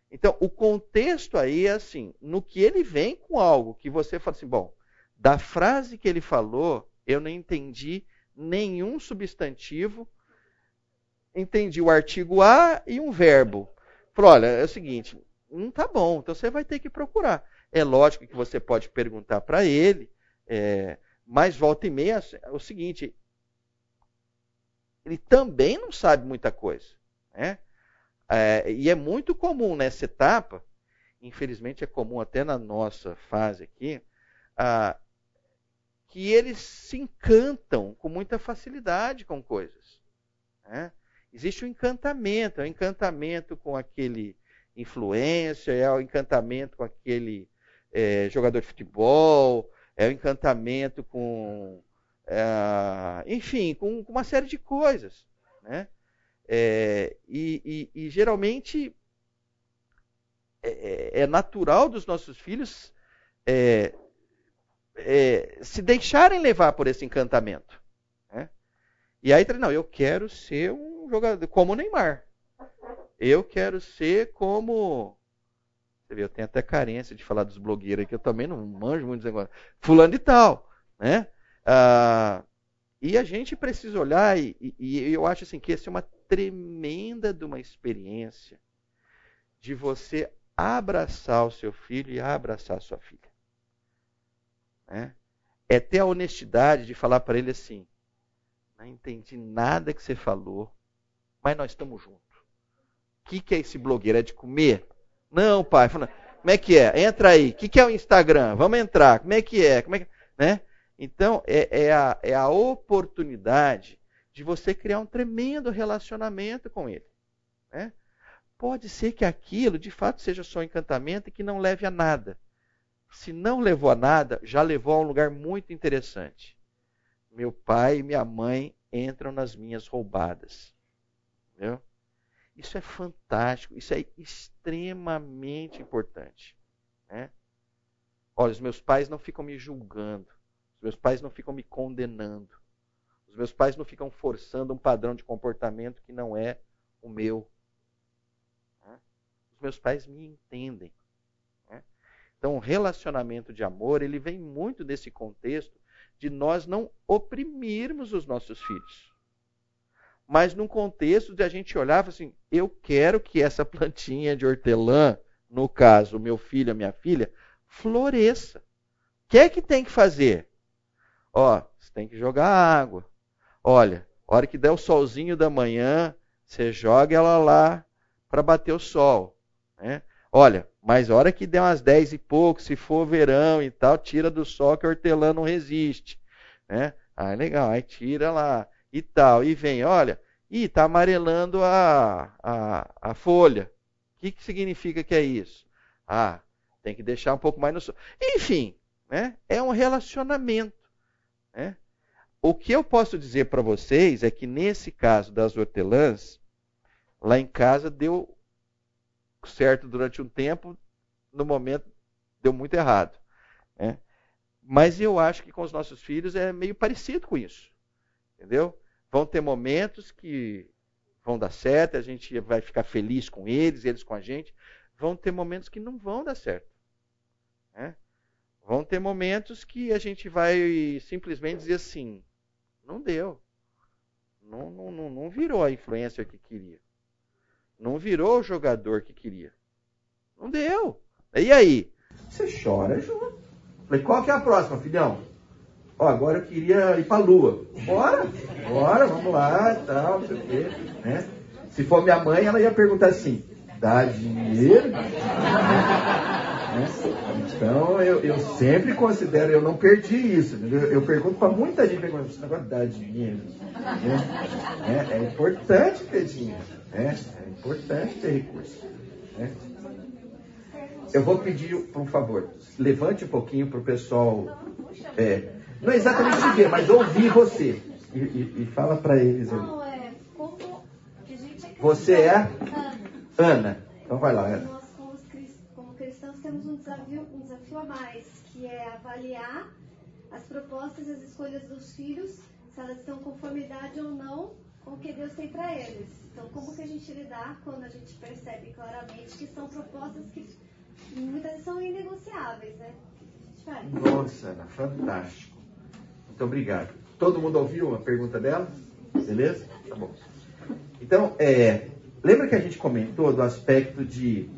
Então, o contexto aí é assim: no que ele vem com algo que você fala assim, bom, da frase que ele falou, eu não entendi nenhum substantivo, entendi o artigo A e um verbo. Falou, olha, é o seguinte, não tá bom, então você vai ter que procurar. É lógico que você pode perguntar para ele, é, mas volta e meia é o seguinte, ele também não sabe muita coisa. Né? É, e é muito comum nessa etapa, infelizmente é comum até na nossa fase aqui, ah, que eles se encantam com muita facilidade com coisas. Né? Existe um encantamento, é um encantamento com aquele influência, é o um encantamento com aquele é, jogador de futebol, é o um encantamento com, é, enfim, com, com, uma série de coisas. Né? É, e, e, e, geralmente é, é, é, natural dos nossos filhos é, se deixarem levar por esse encantamento. Né? E aí, não, eu quero ser um jogador como o Neymar. Eu quero ser como. Você vê, eu tenho até carência de falar dos blogueiros aqui, eu também não manjo muito agora. Fulano de tal. Né? Ah, e a gente precisa olhar, e, e, eu acho assim, que essa é uma tremenda de uma experiência de você abraçar o seu filho e abraçar a sua filha. Né? É ter a honestidade de falar para ele assim: não entendi nada que você falou, mas nós estamos juntos. O que, que é esse blogueiro? É de comer? Não, pai. Como é que é? Entra aí. O que, que é o Instagram? Vamos entrar. Como é que é? Como é que... Né? Então, é, é, a, é a oportunidade de você criar um tremendo relacionamento com ele. Né? Pode ser que aquilo de fato seja só encantamento e que não leve a nada. Se não levou a nada, já levou a um lugar muito interessante. Meu pai e minha mãe entram nas minhas roubadas. Entendeu? Isso é fantástico, isso é extremamente importante. Né? Olha, os meus pais não ficam me julgando, os meus pais não ficam me condenando. Os meus pais não ficam forçando um padrão de comportamento que não é o meu. Né? Os meus pais me entendem. Então, o relacionamento de amor, ele vem muito desse contexto de nós não oprimirmos os nossos filhos. Mas num contexto de a gente olhar e assim, eu quero que essa plantinha de hortelã, no caso, meu filho, a minha filha, floresça. O que é que tem que fazer? Ó, você tem que jogar água, Olha, a hora que der o solzinho da manhã, você joga ela lá para bater o sol. Né? Olha, mas hora que der umas 10 e pouco, se for verão e tal, tira do sol que a hortelã não resiste. Né? Ah, legal, aí tira lá e tal. E vem, olha, e está amarelando a, a, a folha. O que, que significa que é isso? Ah, tem que deixar um pouco mais no sol. Enfim, né? é um relacionamento. Né? O que eu posso dizer para vocês é que nesse caso das hortelãs, lá em casa deu certo durante um tempo, no momento deu muito errado. Né? Mas eu acho que com os nossos filhos é meio parecido com isso. Entendeu? Vão ter momentos que vão dar certo, a gente vai ficar feliz com eles, eles com a gente. Vão ter momentos que não vão dar certo. Né? Vão ter momentos que a gente vai simplesmente dizer assim: não deu. Não, não, não, virou a influência que queria. Não virou o jogador que queria. Não deu. E aí? Você chora junto. Falei, qual que é a próxima, filhão? Ó, agora eu queria ir para a lua. Bora, bora, vamos lá, tal, não sei o quê. Né? Se for minha mãe, ela ia perguntar assim, dá dinheiro? Né? Então, eu, eu sempre considero, eu não perdi isso. Eu, eu pergunto para muita gente, esse negócio dá dinheiro. Né? É, é, importante ter dinheiro. Né? É importante ter recurso. Né? Eu vou pedir, por favor, levante um pouquinho para o pessoal. É, não é exatamente seguir, mas ouvir você. E, e, e fala para eles ali. É é Você é. Ana. Então vai lá, Ana. Nós, como, como cristãos, temos um desafio, um desafio a mais, que é avaliar as propostas e as escolhas dos filhos, se elas estão conformidade ou não com o que Deus tem para eles. Então, como que a gente lidar quando a gente percebe claramente que são propostas que muitas são inegociáveis, né? Nossa, Ana, fantástico. Muito obrigado. Todo mundo ouviu a pergunta dela? Beleza? Tá bom. Então, é, lembra que a gente comentou do aspecto de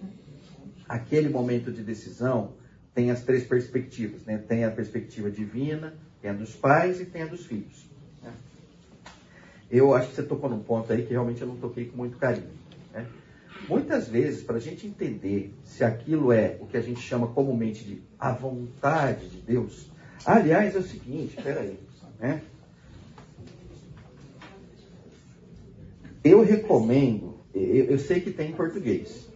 aquele momento de decisão tem as três perspectivas, né? Tem a perspectiva divina, tem a dos pais e tem a dos filhos. Né? Eu acho que você tocou num ponto aí que realmente eu não toquei com muito carinho. Né? Muitas vezes, para a gente entender se aquilo é o que a gente chama comumente de a vontade de Deus, Aliás, é o seguinte, peraí, né? Eu recomendo, eu, eu, sei que tem em português.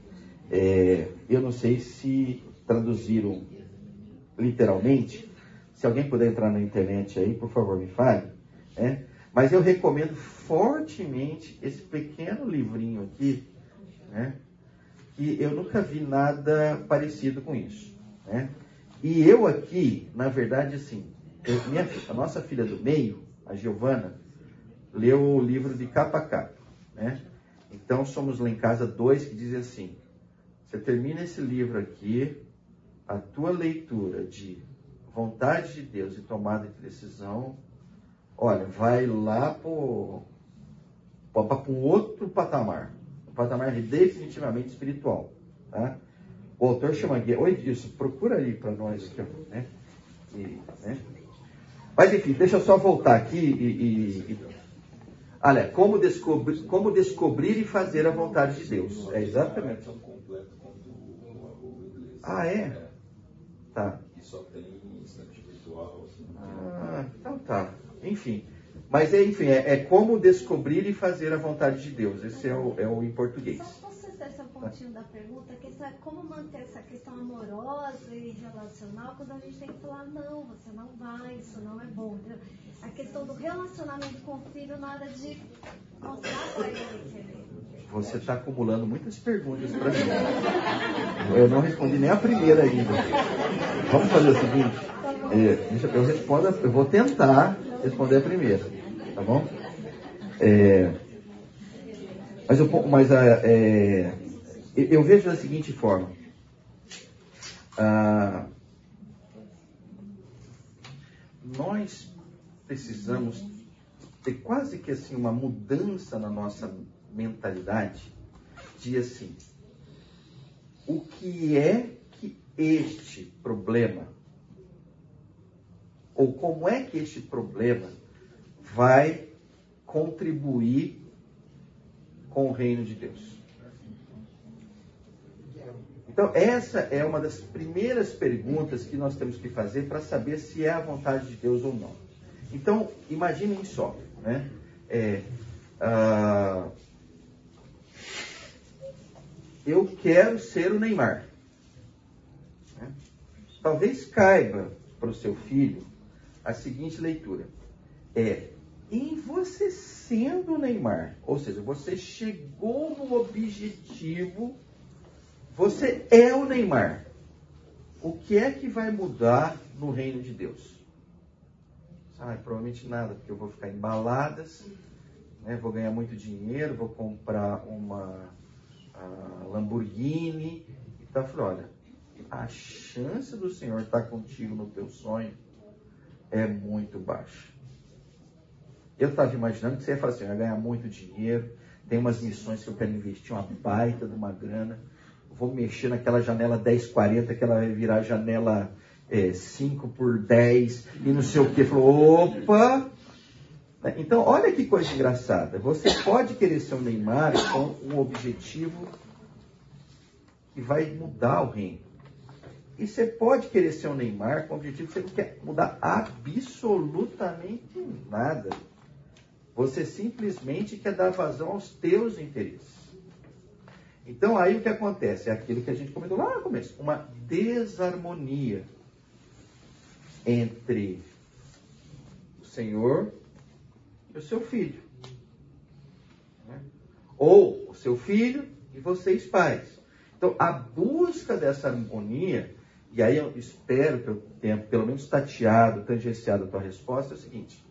É, eu não sei se traduziram literalmente. Se alguém puder entrar na internet aí, por favor, me fale. Né? Mas eu recomendo fortemente esse pequeno livrinho aqui, né? que eu nunca vi nada parecido com isso. Né? E eu aqui, na verdade, assim, eu, minha, a nossa filha do meio, a Giovana, leu o livro de capa a capa, né? Então somos lá em casa dois que dizem assim: você termina esse livro aqui, a tua leitura de vontade de Deus e tomada de decisão, olha, vai lá para um outro patamar, um patamar definitivamente espiritual, tá? O autor chama aqui, oi disso, procura ali para nós aqui, né? E, né? Mas enfim, deixa eu só voltar aqui e, e, e... olha, como descobrir, como descobrir e fazer a vontade de Deus. É exatamente. Ah, é? Tá. E só tem instante virtual. Assim, ah, então tá. Enfim. Mas é, enfim, é, é, como descobrir e fazer a vontade de Deus. Esse é o, é o em português esse pontinho da pergunta, que é como manter essa questão amorosa e relacional, quando a gente tem que falar, não, você não vai, isso não é bom. A questão do relacionamento com o filho, nada de mostrar para ele que ele você está acumulando muitas perguntas para mim. Eu não respondi nem a primeira ainda. Vamos fazer o seguinte: é, eu, respondo, eu vou tentar responder a primeira, tá bom? É, mas, eu, mas é, eu vejo da seguinte forma. Ah, nós precisamos ter quase que assim uma mudança na nossa mentalidade de assim, o que é que este problema ou como é que este problema vai contribuir com o reino de Deus? Então, essa é uma das primeiras perguntas que nós temos que fazer para saber se é a vontade de Deus ou não. Então, imaginem só, né? É, uh, eu quero ser o Neymar. Né? Talvez caiba para o seu filho a seguinte leitura: é em você sendo o Neymar, ou seja, você chegou no objetivo, você é o Neymar. O que é que vai mudar no reino de Deus? Ah, provavelmente nada, porque eu vou ficar em baladas, né, vou ganhar muito dinheiro, vou comprar uma Lamborghini. E tá falando, olha, a chance do Senhor estar contigo no teu sonho é muito baixa. Eu estava imaginando que você ia falar assim, eu ia ganhar muito dinheiro, tem umas missões que eu quero investir uma baita de uma grana, vou mexer naquela janela 1040, que ela vai virar janela é, 5 por 10 e não sei o que. Falou, opa! Então, olha que coisa engraçada. Você pode querer ser um Neymar com um objetivo que vai mudar o reino. E você pode querer ser um Neymar com o objetivo que você não quer mudar absolutamente nada. Você simplesmente quer dar vazão aos teus interesses. Então aí o que acontece? É aquilo que a gente comentou lá no começo, uma desarmonia entre o Senhor e o seu filho. Né? Ou o seu filho e vocês pais. Então a busca dessa harmonia, e aí eu espero que eu tenha pelo menos tateado, tangenciado a tua resposta, é o seguinte.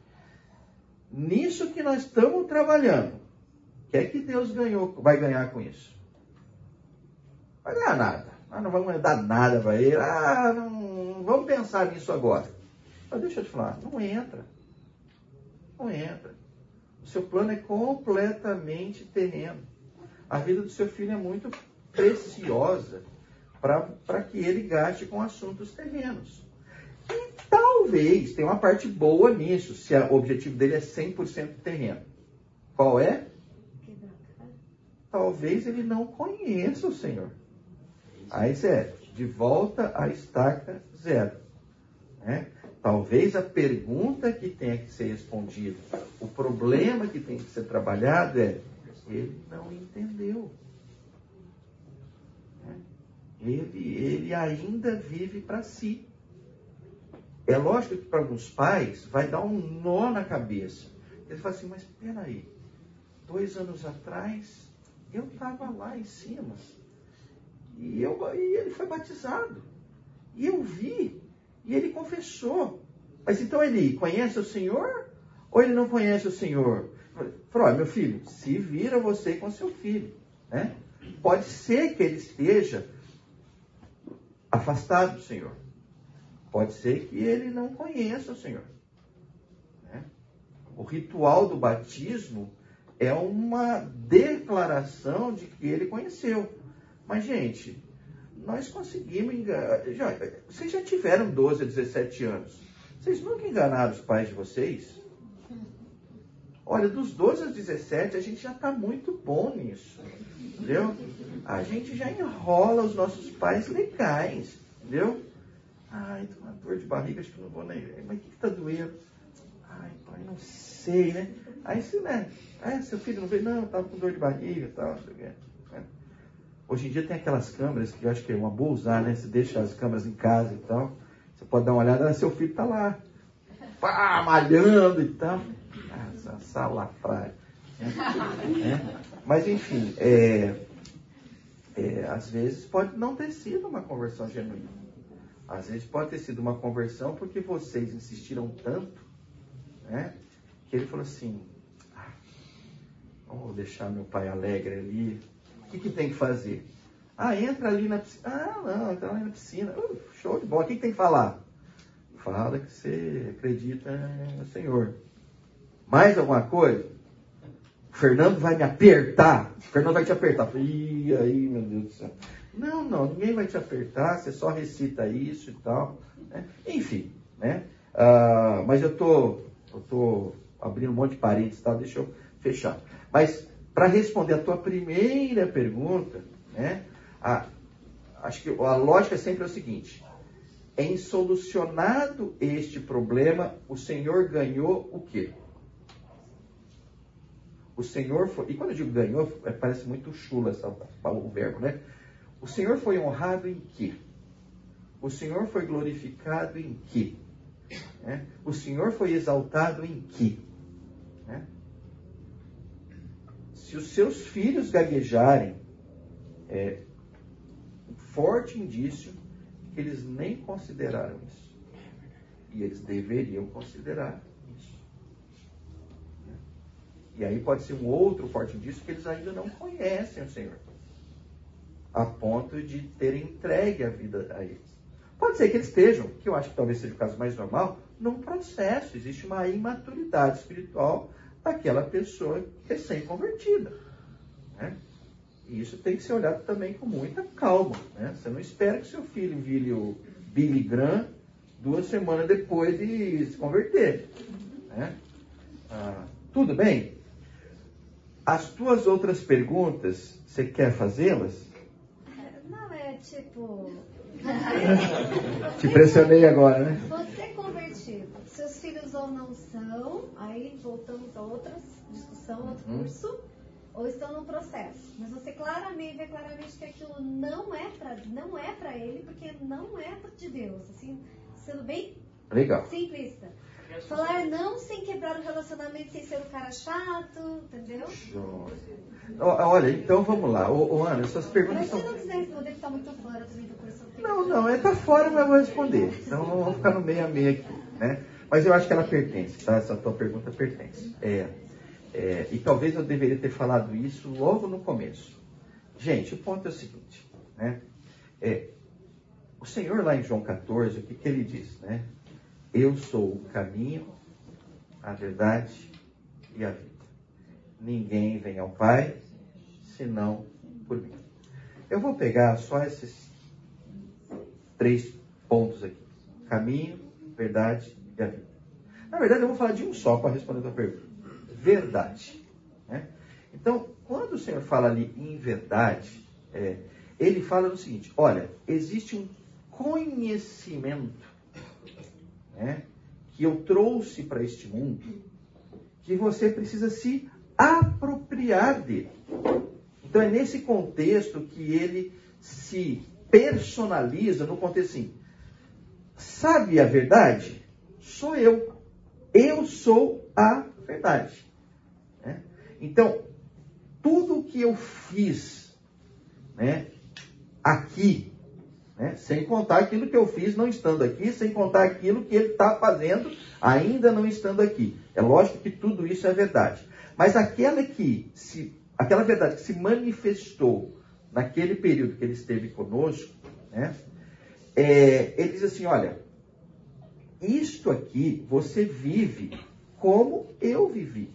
Nisso que nós estamos trabalhando, o que é que Deus ganhou, vai ganhar com isso? Vai ganhar nada. Ah, não vamos dar nada para ele. Ah, não, vamos pensar nisso agora. Mas deixa eu te falar, não entra. Não entra. O seu plano é completamente terreno. A vida do seu filho é muito preciosa para que ele gaste com assuntos terrenos. E talvez tenha uma parte boa nisso, se o objetivo dele é 100% terreno. Qual é? Talvez ele não conheça o Senhor. Aí é de volta à estaca zero. Né? Talvez a pergunta que tenha que ser respondida, o problema que tem que ser trabalhado é: ele não entendeu. Né? Ele, ele ainda vive para si. É lógico que para alguns pais vai dar um nó na cabeça. Eles falam assim, mas peraí, dois anos atrás eu estava lá em cima. E, eu, e ele foi batizado. E eu vi. E ele confessou. Mas então ele conhece o Senhor? Ou ele não conhece o Senhor? Falou, meu filho, se vira você com seu filho. Né? Pode ser que ele esteja afastado do Senhor. Pode ser que ele não conheça o Senhor. Né? O ritual do batismo é uma declaração de que ele conheceu. Mas, gente, nós conseguimos enganar. Já, vocês já tiveram 12 a 17 anos. Vocês nunca enganaram os pais de vocês? Olha, dos 12 aos 17, a gente já está muito bom nisso. Entendeu? A gente já enrola os nossos pais legais. Entendeu? Ai, tô com uma dor de barriga, acho que não vou nem. Mas o que está doendo? Ai, pai, não sei, né? Aí você, né? É, seu filho não veio? Não, estava com dor de barriga e tal, não sei o quê. Hoje em dia tem aquelas câmeras que eu acho que é uma boa usar, né? Você deixa as câmeras em casa e tal. Você pode dar uma olhada, seu filho está lá. Pá, malhando e tal. Ah, essa salafrária. É. Mas enfim, é, é, às vezes pode não ter sido uma conversão genuína. Às vezes pode ter sido uma conversão porque vocês insistiram tanto, né? Que ele falou assim, ah, vamos deixar meu pai alegre ali, o que, que tem que fazer? Ah, entra ali na piscina. Ah, não, entra ali na piscina. Uh, show de bola. O que, que tem que falar? Fala que você acredita no Senhor. Mais alguma coisa? O Fernando vai me apertar. O Fernando vai te apertar. Ih, aí, meu Deus do céu. Não, não, ninguém vai te apertar, você só recita isso e tal. Né? Enfim, né? Ah, mas eu tô, eu tô abrindo um monte de parênteses, tá? deixa eu fechar. Mas para responder a tua primeira pergunta, né, a, acho que a lógica sempre é o seguinte: em solucionado este problema, o Senhor ganhou o quê? O Senhor foi. E quando eu digo ganhou, é, parece muito chulo essa, o verbo, né? O Senhor foi honrado em quê? O Senhor foi glorificado em quê? Né? O Senhor foi exaltado em quê? Né? Se os seus filhos gaguejarem, é um forte indício que eles nem consideraram isso. E eles deveriam considerar isso. E aí pode ser um outro forte indício que eles ainda não conhecem o Senhor. A ponto de terem entregue a vida a eles. Pode ser que eles estejam, que eu acho que talvez seja o caso mais normal, num processo. Existe uma imaturidade espiritual daquela pessoa recém-convertida. Né? E isso tem que ser olhado também com muita calma. Né? Você não espera que seu filho vire o Billy Graham duas semanas depois de se converter. Né? Ah, tudo bem? As tuas outras perguntas, você quer fazê-las? Não, é tipo. Te pressionei agora, né? Ou não são, aí voltamos a outra discussão, outro Uhum. curso, ou estão no processo. Mas você claramente vê claramente que aquilo não é para não é para ele, porque não é de Deus. Assim, sendo bem Legal. simplista. Falar não sem quebrar o relacionamento, sem ser um cara chato, entendeu? Olha, então vamos lá. Ô, ô Ana, essas perguntas Mas se são. não quiser responder, que tá muito fora também do curso. Não, não, é tá fora, mas eu vou responder. Então vamos ficar no meio a meio aqui, né? Mas eu acho que ela pertence, tá? Essa tua pergunta pertence. É, é, e talvez eu deveria ter falado isso logo no começo. Gente, o ponto é o seguinte, né? É, o Senhor lá em João 14, o que, que ele diz, né? Eu sou o caminho, a verdade e a vida. Ninguém vem ao Pai senão por mim. Eu vou pegar só esses três pontos aqui: caminho, verdade e a vida. Na verdade, eu vou falar de um só para responder a tua pergunta: verdade. né? Então, quando o Senhor fala ali em verdade, é, ele fala no seguinte: olha, existe um conhecimento né, que eu trouxe para este mundo que você precisa se apropriar dele. Então é nesse contexto que ele se personaliza no contexto assim. Sabe a verdade? Sou eu. Eu sou a verdade. né? Então, tudo que eu fiz né, aqui, né, sem contar aquilo que eu fiz não estando aqui, sem contar aquilo que ele está fazendo ainda não estando aqui. É lógico que tudo isso é verdade. Mas aquela que se, aquela verdade que se manifestou naquele período que ele esteve conosco, né, é, ele diz assim, olha, isto aqui você vive como eu vivi.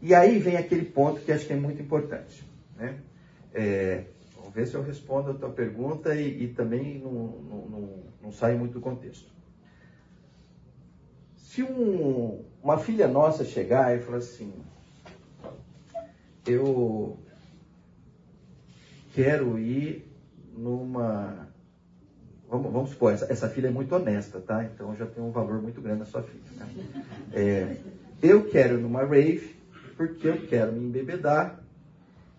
E aí vem aquele ponto que acho que é muito importante. Né? É, vamos ver se eu respondo a tua pergunta e, e também não, não, não, não sai muito do contexto. Se um- uma filha nossa chegar e falar assim, eu quero ir numa. Vamos, vamos supor, essa, essa filha é muito honesta, tá? Então já tem um valor muito grande na sua filha. tá? É, eu quero ir numa rave porque eu quero me embebedar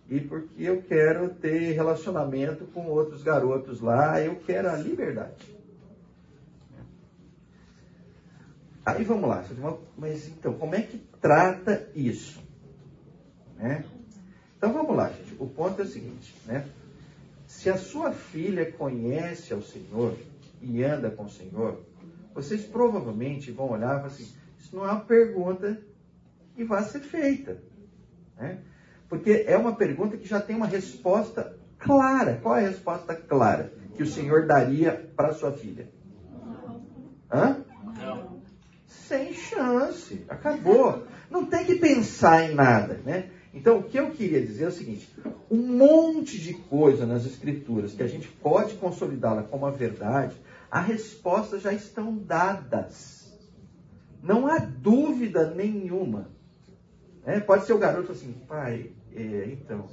e porque eu quero ter relacionamento com outros garotos lá, eu quero a liberdade. Aí vamos lá, mas então, como é que trata isso? Né? Então vamos lá, gente. O ponto é o seguinte, né? Se a sua filha conhece ao Senhor e anda com o Senhor, vocês provavelmente vão olhar e falar assim, isso não é uma pergunta que vai ser feita. Né? Porque é uma pergunta que já tem uma resposta clara. Qual é a resposta clara que o Senhor daria para sua filha? Hã? Sem chance. Acabou. Não tem que pensar em nada, né? Então, o que eu queria dizer é o seguinte: um monte de coisa nas Escrituras que a gente pode consolidá-la como a verdade, as respostas já estão dadas. Não há dúvida nenhuma. né? pode ser o garoto assim, pai, é, então,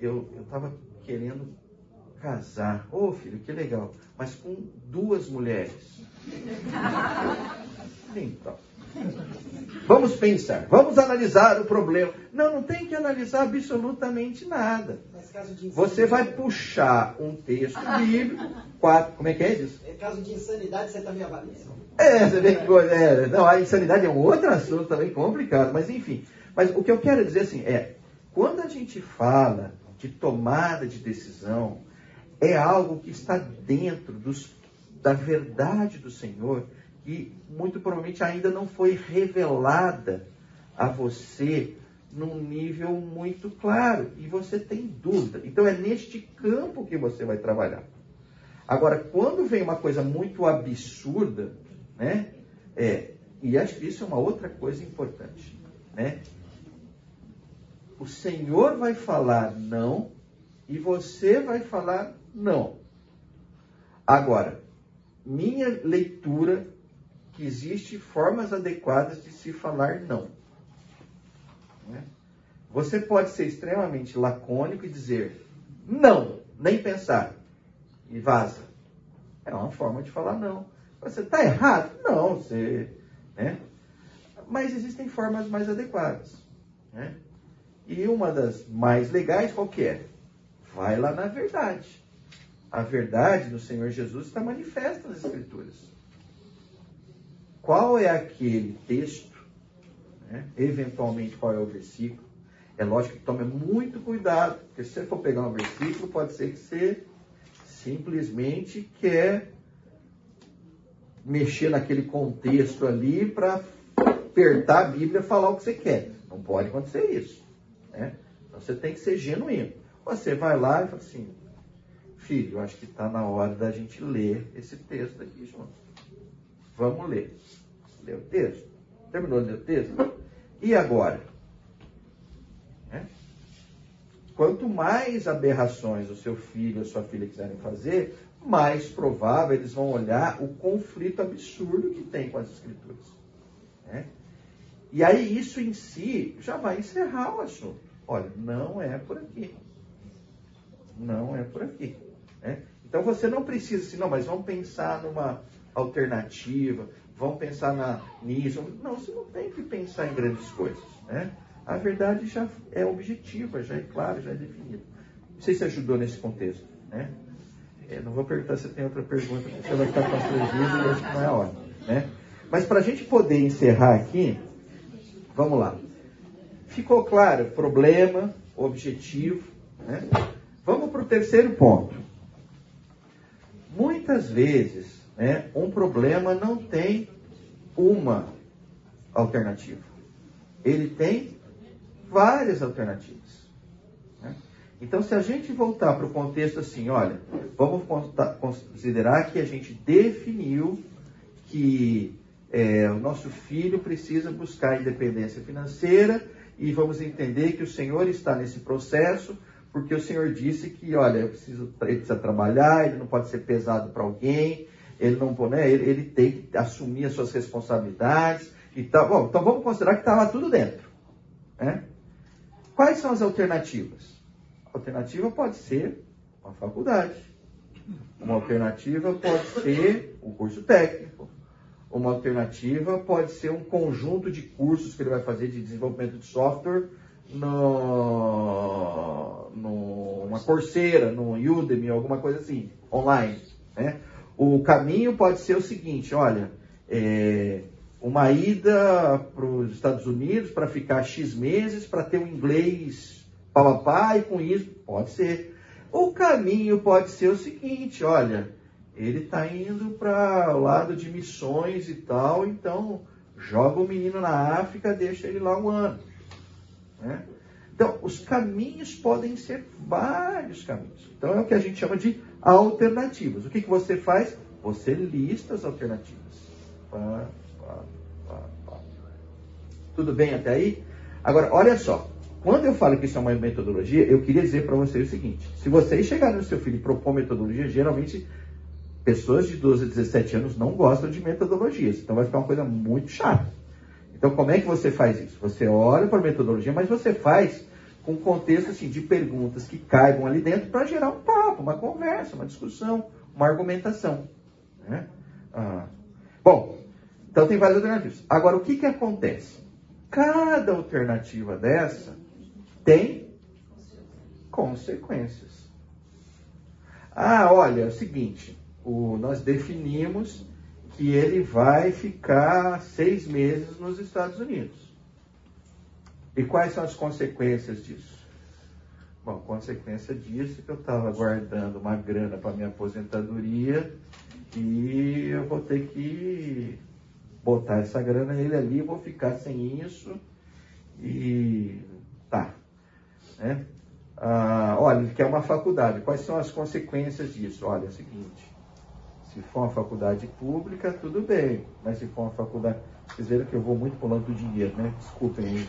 eu estava querendo casar. Ô filho, que legal, mas com duas mulheres. Então, vamos pensar, vamos analisar o problema. Não, não tem que analisar absolutamente nada. Você vai puxar um texto bíblico, quatro, como é que é isso? Em caso de insanidade, você também avalia? É, você vê que coisa. É, não, a insanidade é um outro assunto também complicado, mas enfim. Mas o que eu quero dizer assim é, quando a gente fala de tomada de decisão, é algo que está dentro dos, da verdade do Senhor que muito provavelmente ainda não foi revelada a você num nível muito claro e você tem dúvida. Então é neste campo que você vai trabalhar. Agora, quando vem uma coisa muito absurda, né? É, e acho que isso é uma outra coisa importante, né? O Senhor vai falar não e você vai falar não. Agora, minha leitura que existe formas adequadas de se falar não. Né? Você pode ser extremamente lacônico e dizer não, nem pensar, e vaza. É uma forma de falar não. Você está errado? Não, você. Né? Mas existem formas mais adequadas. Né? E uma das mais legais, qual que é? Vai lá na verdade. A verdade do Senhor Jesus está manifesta nas Escrituras. Qual é aquele texto? Né? Eventualmente, qual é o versículo? É lógico que tome muito cuidado, porque se você for pegar um versículo, pode ser que você simplesmente quer mexer naquele contexto ali para apertar a Bíblia e falar o que você quer. Não pode acontecer isso. Né? Então você tem que ser genuíno. Você vai lá e fala assim, filho, acho que está na hora da gente ler esse texto aqui junto. Vamos ler. Leu o texto? Terminou de ler o texto? E agora? Né? Quanto mais aberrações o seu filho ou sua filha quiserem fazer, mais provável eles vão olhar o conflito absurdo que tem com as escrituras. Né? E aí isso em si já vai encerrar o assunto. Olha, não é por aqui. Não é por aqui. Né? Então você não precisa assim, não, mas vamos pensar numa alternativa, vamos pensar na, nisso. Não, você não tem que pensar em grandes coisas. Né? A verdade já é objetiva, já é clara, já é definida. Não sei se ajudou nesse contexto. Né? Eu não vou perguntar se tem outra pergunta, porque você vai ficar constrangido e acho que não é a hora. Né? Mas para a gente poder encerrar aqui, vamos lá. Ficou claro? Problema, objetivo. Né? Vamos para o terceiro ponto. Muitas vezes, né, um problema não tem uma alternativa. Ele tem várias alternativas. Né? Então, se a gente voltar para o contexto assim, olha, vamos considerar que a gente definiu que é, o nosso filho precisa buscar independência financeira e vamos entender que o Senhor está nesse processo porque o Senhor disse que, olha, preciso, ele precisa trabalhar, ele não pode ser pesado para alguém, ele não né, ele, ele, tem que assumir as suas responsabilidades e tal. Bom, então vamos considerar que está lá tudo dentro. Né? Quais são as alternativas? A alternativa pode ser uma faculdade. Uma alternativa pode ser um curso técnico. Uma alternativa pode ser um conjunto de cursos que ele vai fazer de desenvolvimento de software no, no, uma no Udemy, alguma coisa assim, online. Né? O caminho pode ser o seguinte, olha, é, uma ida para os Estados Unidos para ficar X meses, para ter um inglês papapá e com isso, pode ser. O caminho pode ser o seguinte, olha, ele está indo para o lado de missões e tal, então joga o menino na África, deixa ele lá um ano. Né? Então, os caminhos podem ser vários caminhos. Então, é o que a gente chama de alternativas. O que, que você faz? Você lista as alternativas. Pá, pá, pá, Tudo bem até aí? Agora, olha só. Quando eu falo que isso é uma metodologia, eu queria dizer para vocês o seguinte: se vocês chegarem no seu filho e propor metodologia, geralmente pessoas de 12 a 17 anos não gostam de metodologias. Então vai ficar uma coisa muito chata. Então, como é que você faz isso? Você olha para a metodologia, mas você faz com contexto assim, de perguntas que caibam ali dentro para gerar um papo, uma conversa, uma discussão, uma argumentação. Né? Ah. Bom, então tem várias alternativas. Agora, o que, que acontece? Cada alternativa dessa tem consequências. Ah, olha, é o seguinte, o, nós definimos que ele vai ficar seis meses nos Estados Unidos. E quais são as consequências disso? Bom, consequência disso é que eu estava guardando uma grana para minha aposentadoria e eu vou ter que botar essa grana nele ali, vou ficar sem isso e tá. Né? Ah, olha, ele quer uma faculdade. Quais são as consequências disso? Olha, é o seguinte se for uma faculdade pública, tudo bem. Mas se for uma faculdade. Vocês viram que eu vou muito pro lado do dinheiro, né? Desculpem aí.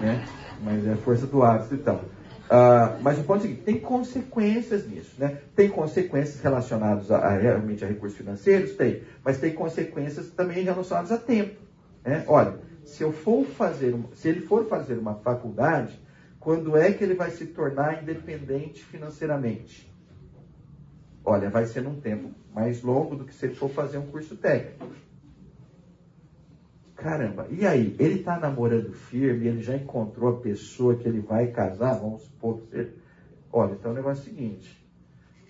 Né? Mas é força do hábito e tal. Ah, mas o ponto é o seguinte, tem consequências nisso, né? Tem consequências relacionadas a, a, realmente a recursos financeiros? Tem. Mas tem consequências também relacionadas a tempo. Né? Olha, se eu for fazer, se ele for fazer uma faculdade, quando é que ele vai se tornar independente financeiramente? Olha, vai ser num tempo mais longo do que se ele for fazer um curso técnico. Caramba, e aí? Ele está namorando firme, ele já encontrou a pessoa que ele vai casar, vamos supor que seja. Olha, então o negócio é o seguinte: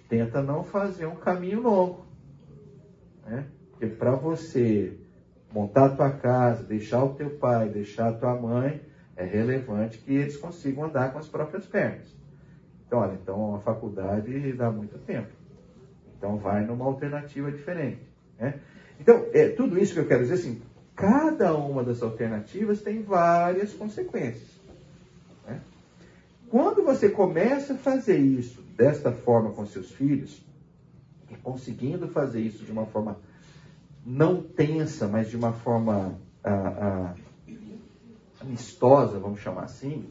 tenta não fazer um caminho longo. Né? Porque para você montar a tua casa, deixar o teu pai, deixar a tua mãe, é relevante que eles consigam andar com as próprias pernas. Então, olha, então a faculdade dá muito tempo. Então vai numa alternativa diferente. Né? Então, é, tudo isso que eu quero dizer assim, Cada uma das alternativas tem várias consequências. Né? Quando você começa a fazer isso desta forma com seus filhos, e conseguindo fazer isso de uma forma não tensa, mas de uma forma ah, ah, amistosa, vamos chamar assim,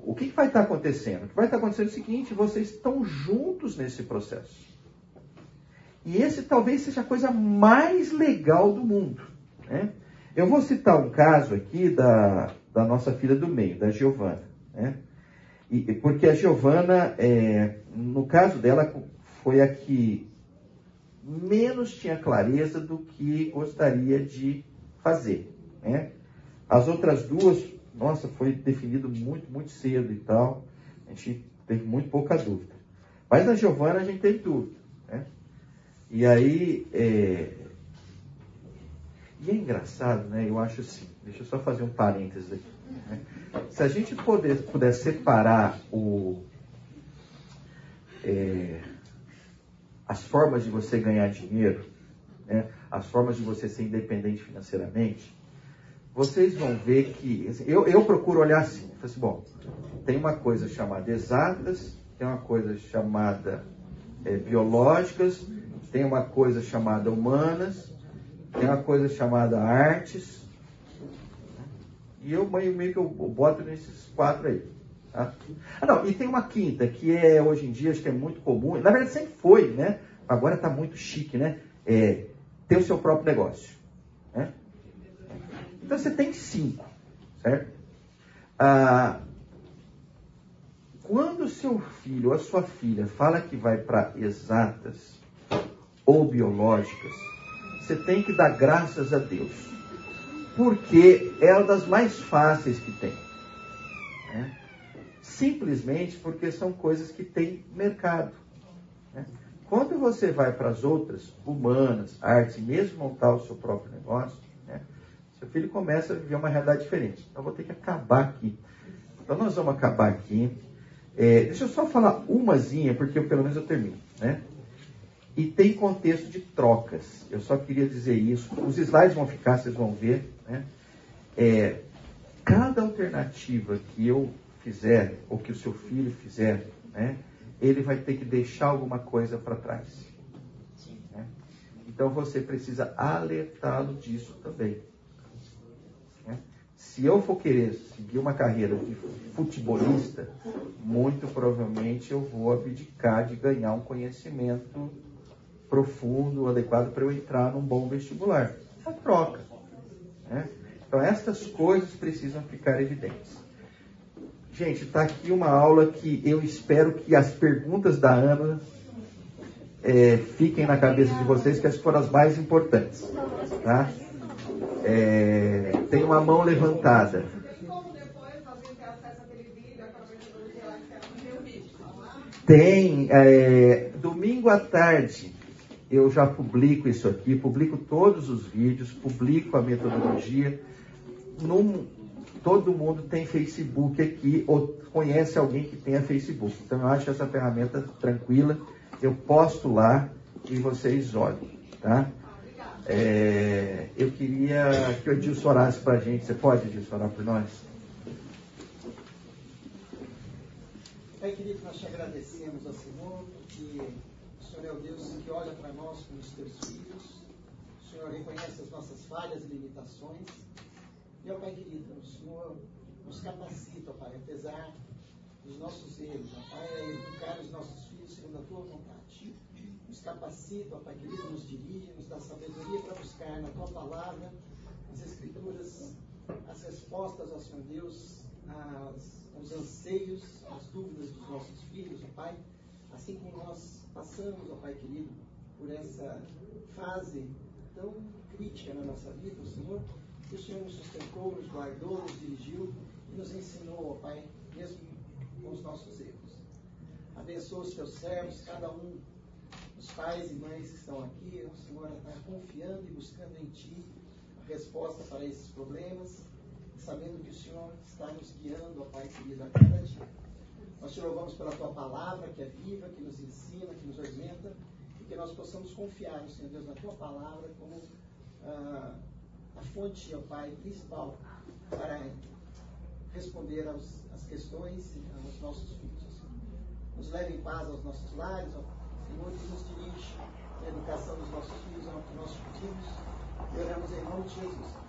o que, que vai estar acontecendo? O que vai estar acontecendo é o seguinte: vocês estão juntos nesse processo. E esse talvez seja a coisa mais legal do mundo. Né? Eu vou citar um caso aqui da, da nossa filha do meio, da Giovana. Né? E, porque a Giovana, é, no caso dela, foi a que menos tinha clareza do que gostaria de fazer. Né? As outras duas, nossa, foi definido muito, muito cedo e tal. A gente teve muito pouca dúvida. Mas na Giovana a gente teve dúvida. Né? E aí, é, e é engraçado, né? Eu acho assim, deixa eu só fazer um parênteses aqui. Né? Se a gente puder, puder separar o, é, as formas de você ganhar dinheiro, né? as formas de você ser independente financeiramente, vocês vão ver que. Assim, eu, eu procuro olhar assim, assim, bom, tem uma coisa chamada exatas, tem uma coisa chamada é, biológicas, tem uma coisa chamada humanas, tem uma coisa chamada artes. E eu meio, que eu boto nesses quatro aí. Tá? Ah, não, e tem uma quinta, que é hoje em dia, acho que é muito comum. Na verdade, sempre foi, né? Agora está muito chique, né? É, ter o seu próprio negócio. Né? Então você tem cinco, certo? Ah, quando seu filho ou a sua filha fala que vai para exatas ou biológicas, você tem que dar graças a Deus. Porque é uma das mais fáceis que tem. Né? Simplesmente porque são coisas que têm mercado. Né? Quando você vai para as outras, humanas, artes, mesmo montar o seu próprio negócio, né? seu filho começa a viver uma realidade diferente. Então, vou ter que acabar aqui. Então, nós vamos acabar aqui. É, deixa eu só falar umazinha, porque eu, pelo menos eu termino. Né? E tem contexto de trocas. Eu só queria dizer isso. Os slides vão ficar, vocês vão ver. Né? É, cada alternativa que eu fizer, ou que o seu filho fizer, né, ele vai ter que deixar alguma coisa para trás. Né? Então você precisa alertá-lo disso também. Né? Se eu for querer seguir uma carreira de futebolista, muito provavelmente eu vou abdicar de ganhar um conhecimento profundo, adequado para eu entrar num bom vestibular. A troca. Né? Então, essas coisas precisam ficar evidentes. Gente, está aqui uma aula que eu espero que as perguntas da Ana é, fiquem na cabeça de vocês, que essas foram as mais importantes. Tá? É, tem uma mão levantada. Tem, é, domingo à tarde, eu já publico isso aqui, publico todos os vídeos, publico a metodologia. Num, todo mundo tem Facebook aqui ou conhece alguém que tenha Facebook. Então eu acho essa ferramenta tranquila. Eu posto lá e vocês olhem, tá? É, eu queria que o Edilson orasse para a gente. Você pode, Edilson, orar por nós? Pai querido, nós te agradecemos ao Senhor, porque Senhor é o Deus que olha para nós como os teus filhos. O Senhor reconhece as nossas falhas e limitações. E, ó Pai querido, o Senhor nos capacita, Pai, apesar dos nossos erros, ó Pai, é educar os nossos filhos segundo a tua vontade. Nos capacita, ó Pai querido, nos dirige, nos dá sabedoria para buscar na tua palavra as escrituras, as respostas, ó Senhor Deus, as, os anseios, as dúvidas dos nossos filhos, ó Pai. Assim como nós passamos, ó Pai querido, por essa fase tão crítica na nossa vida, Senhor, que o Senhor nos sustentou, nos guardou, nos dirigiu e nos ensinou, ó Pai, mesmo com os nossos erros. Abençoa os teus servos, cada um dos pais e mães que estão aqui, o Senhor está confiando e buscando em Ti a resposta para esses problemas, sabendo que o Senhor está nos guiando, ó Pai querido, a cada dia. Nós te louvamos pela Tua palavra, que é viva, que nos ensina, que nos orienta, e que nós possamos confiar, Senhor Deus, na Tua palavra como ah, a fonte, ó Pai, principal para responder aos, às questões aos nossos filhos. Nos leve em paz aos nossos lares, ó Senhor, que nos dirige na educação dos nossos filhos, que nós pedimos e oramos em nome de Jesus.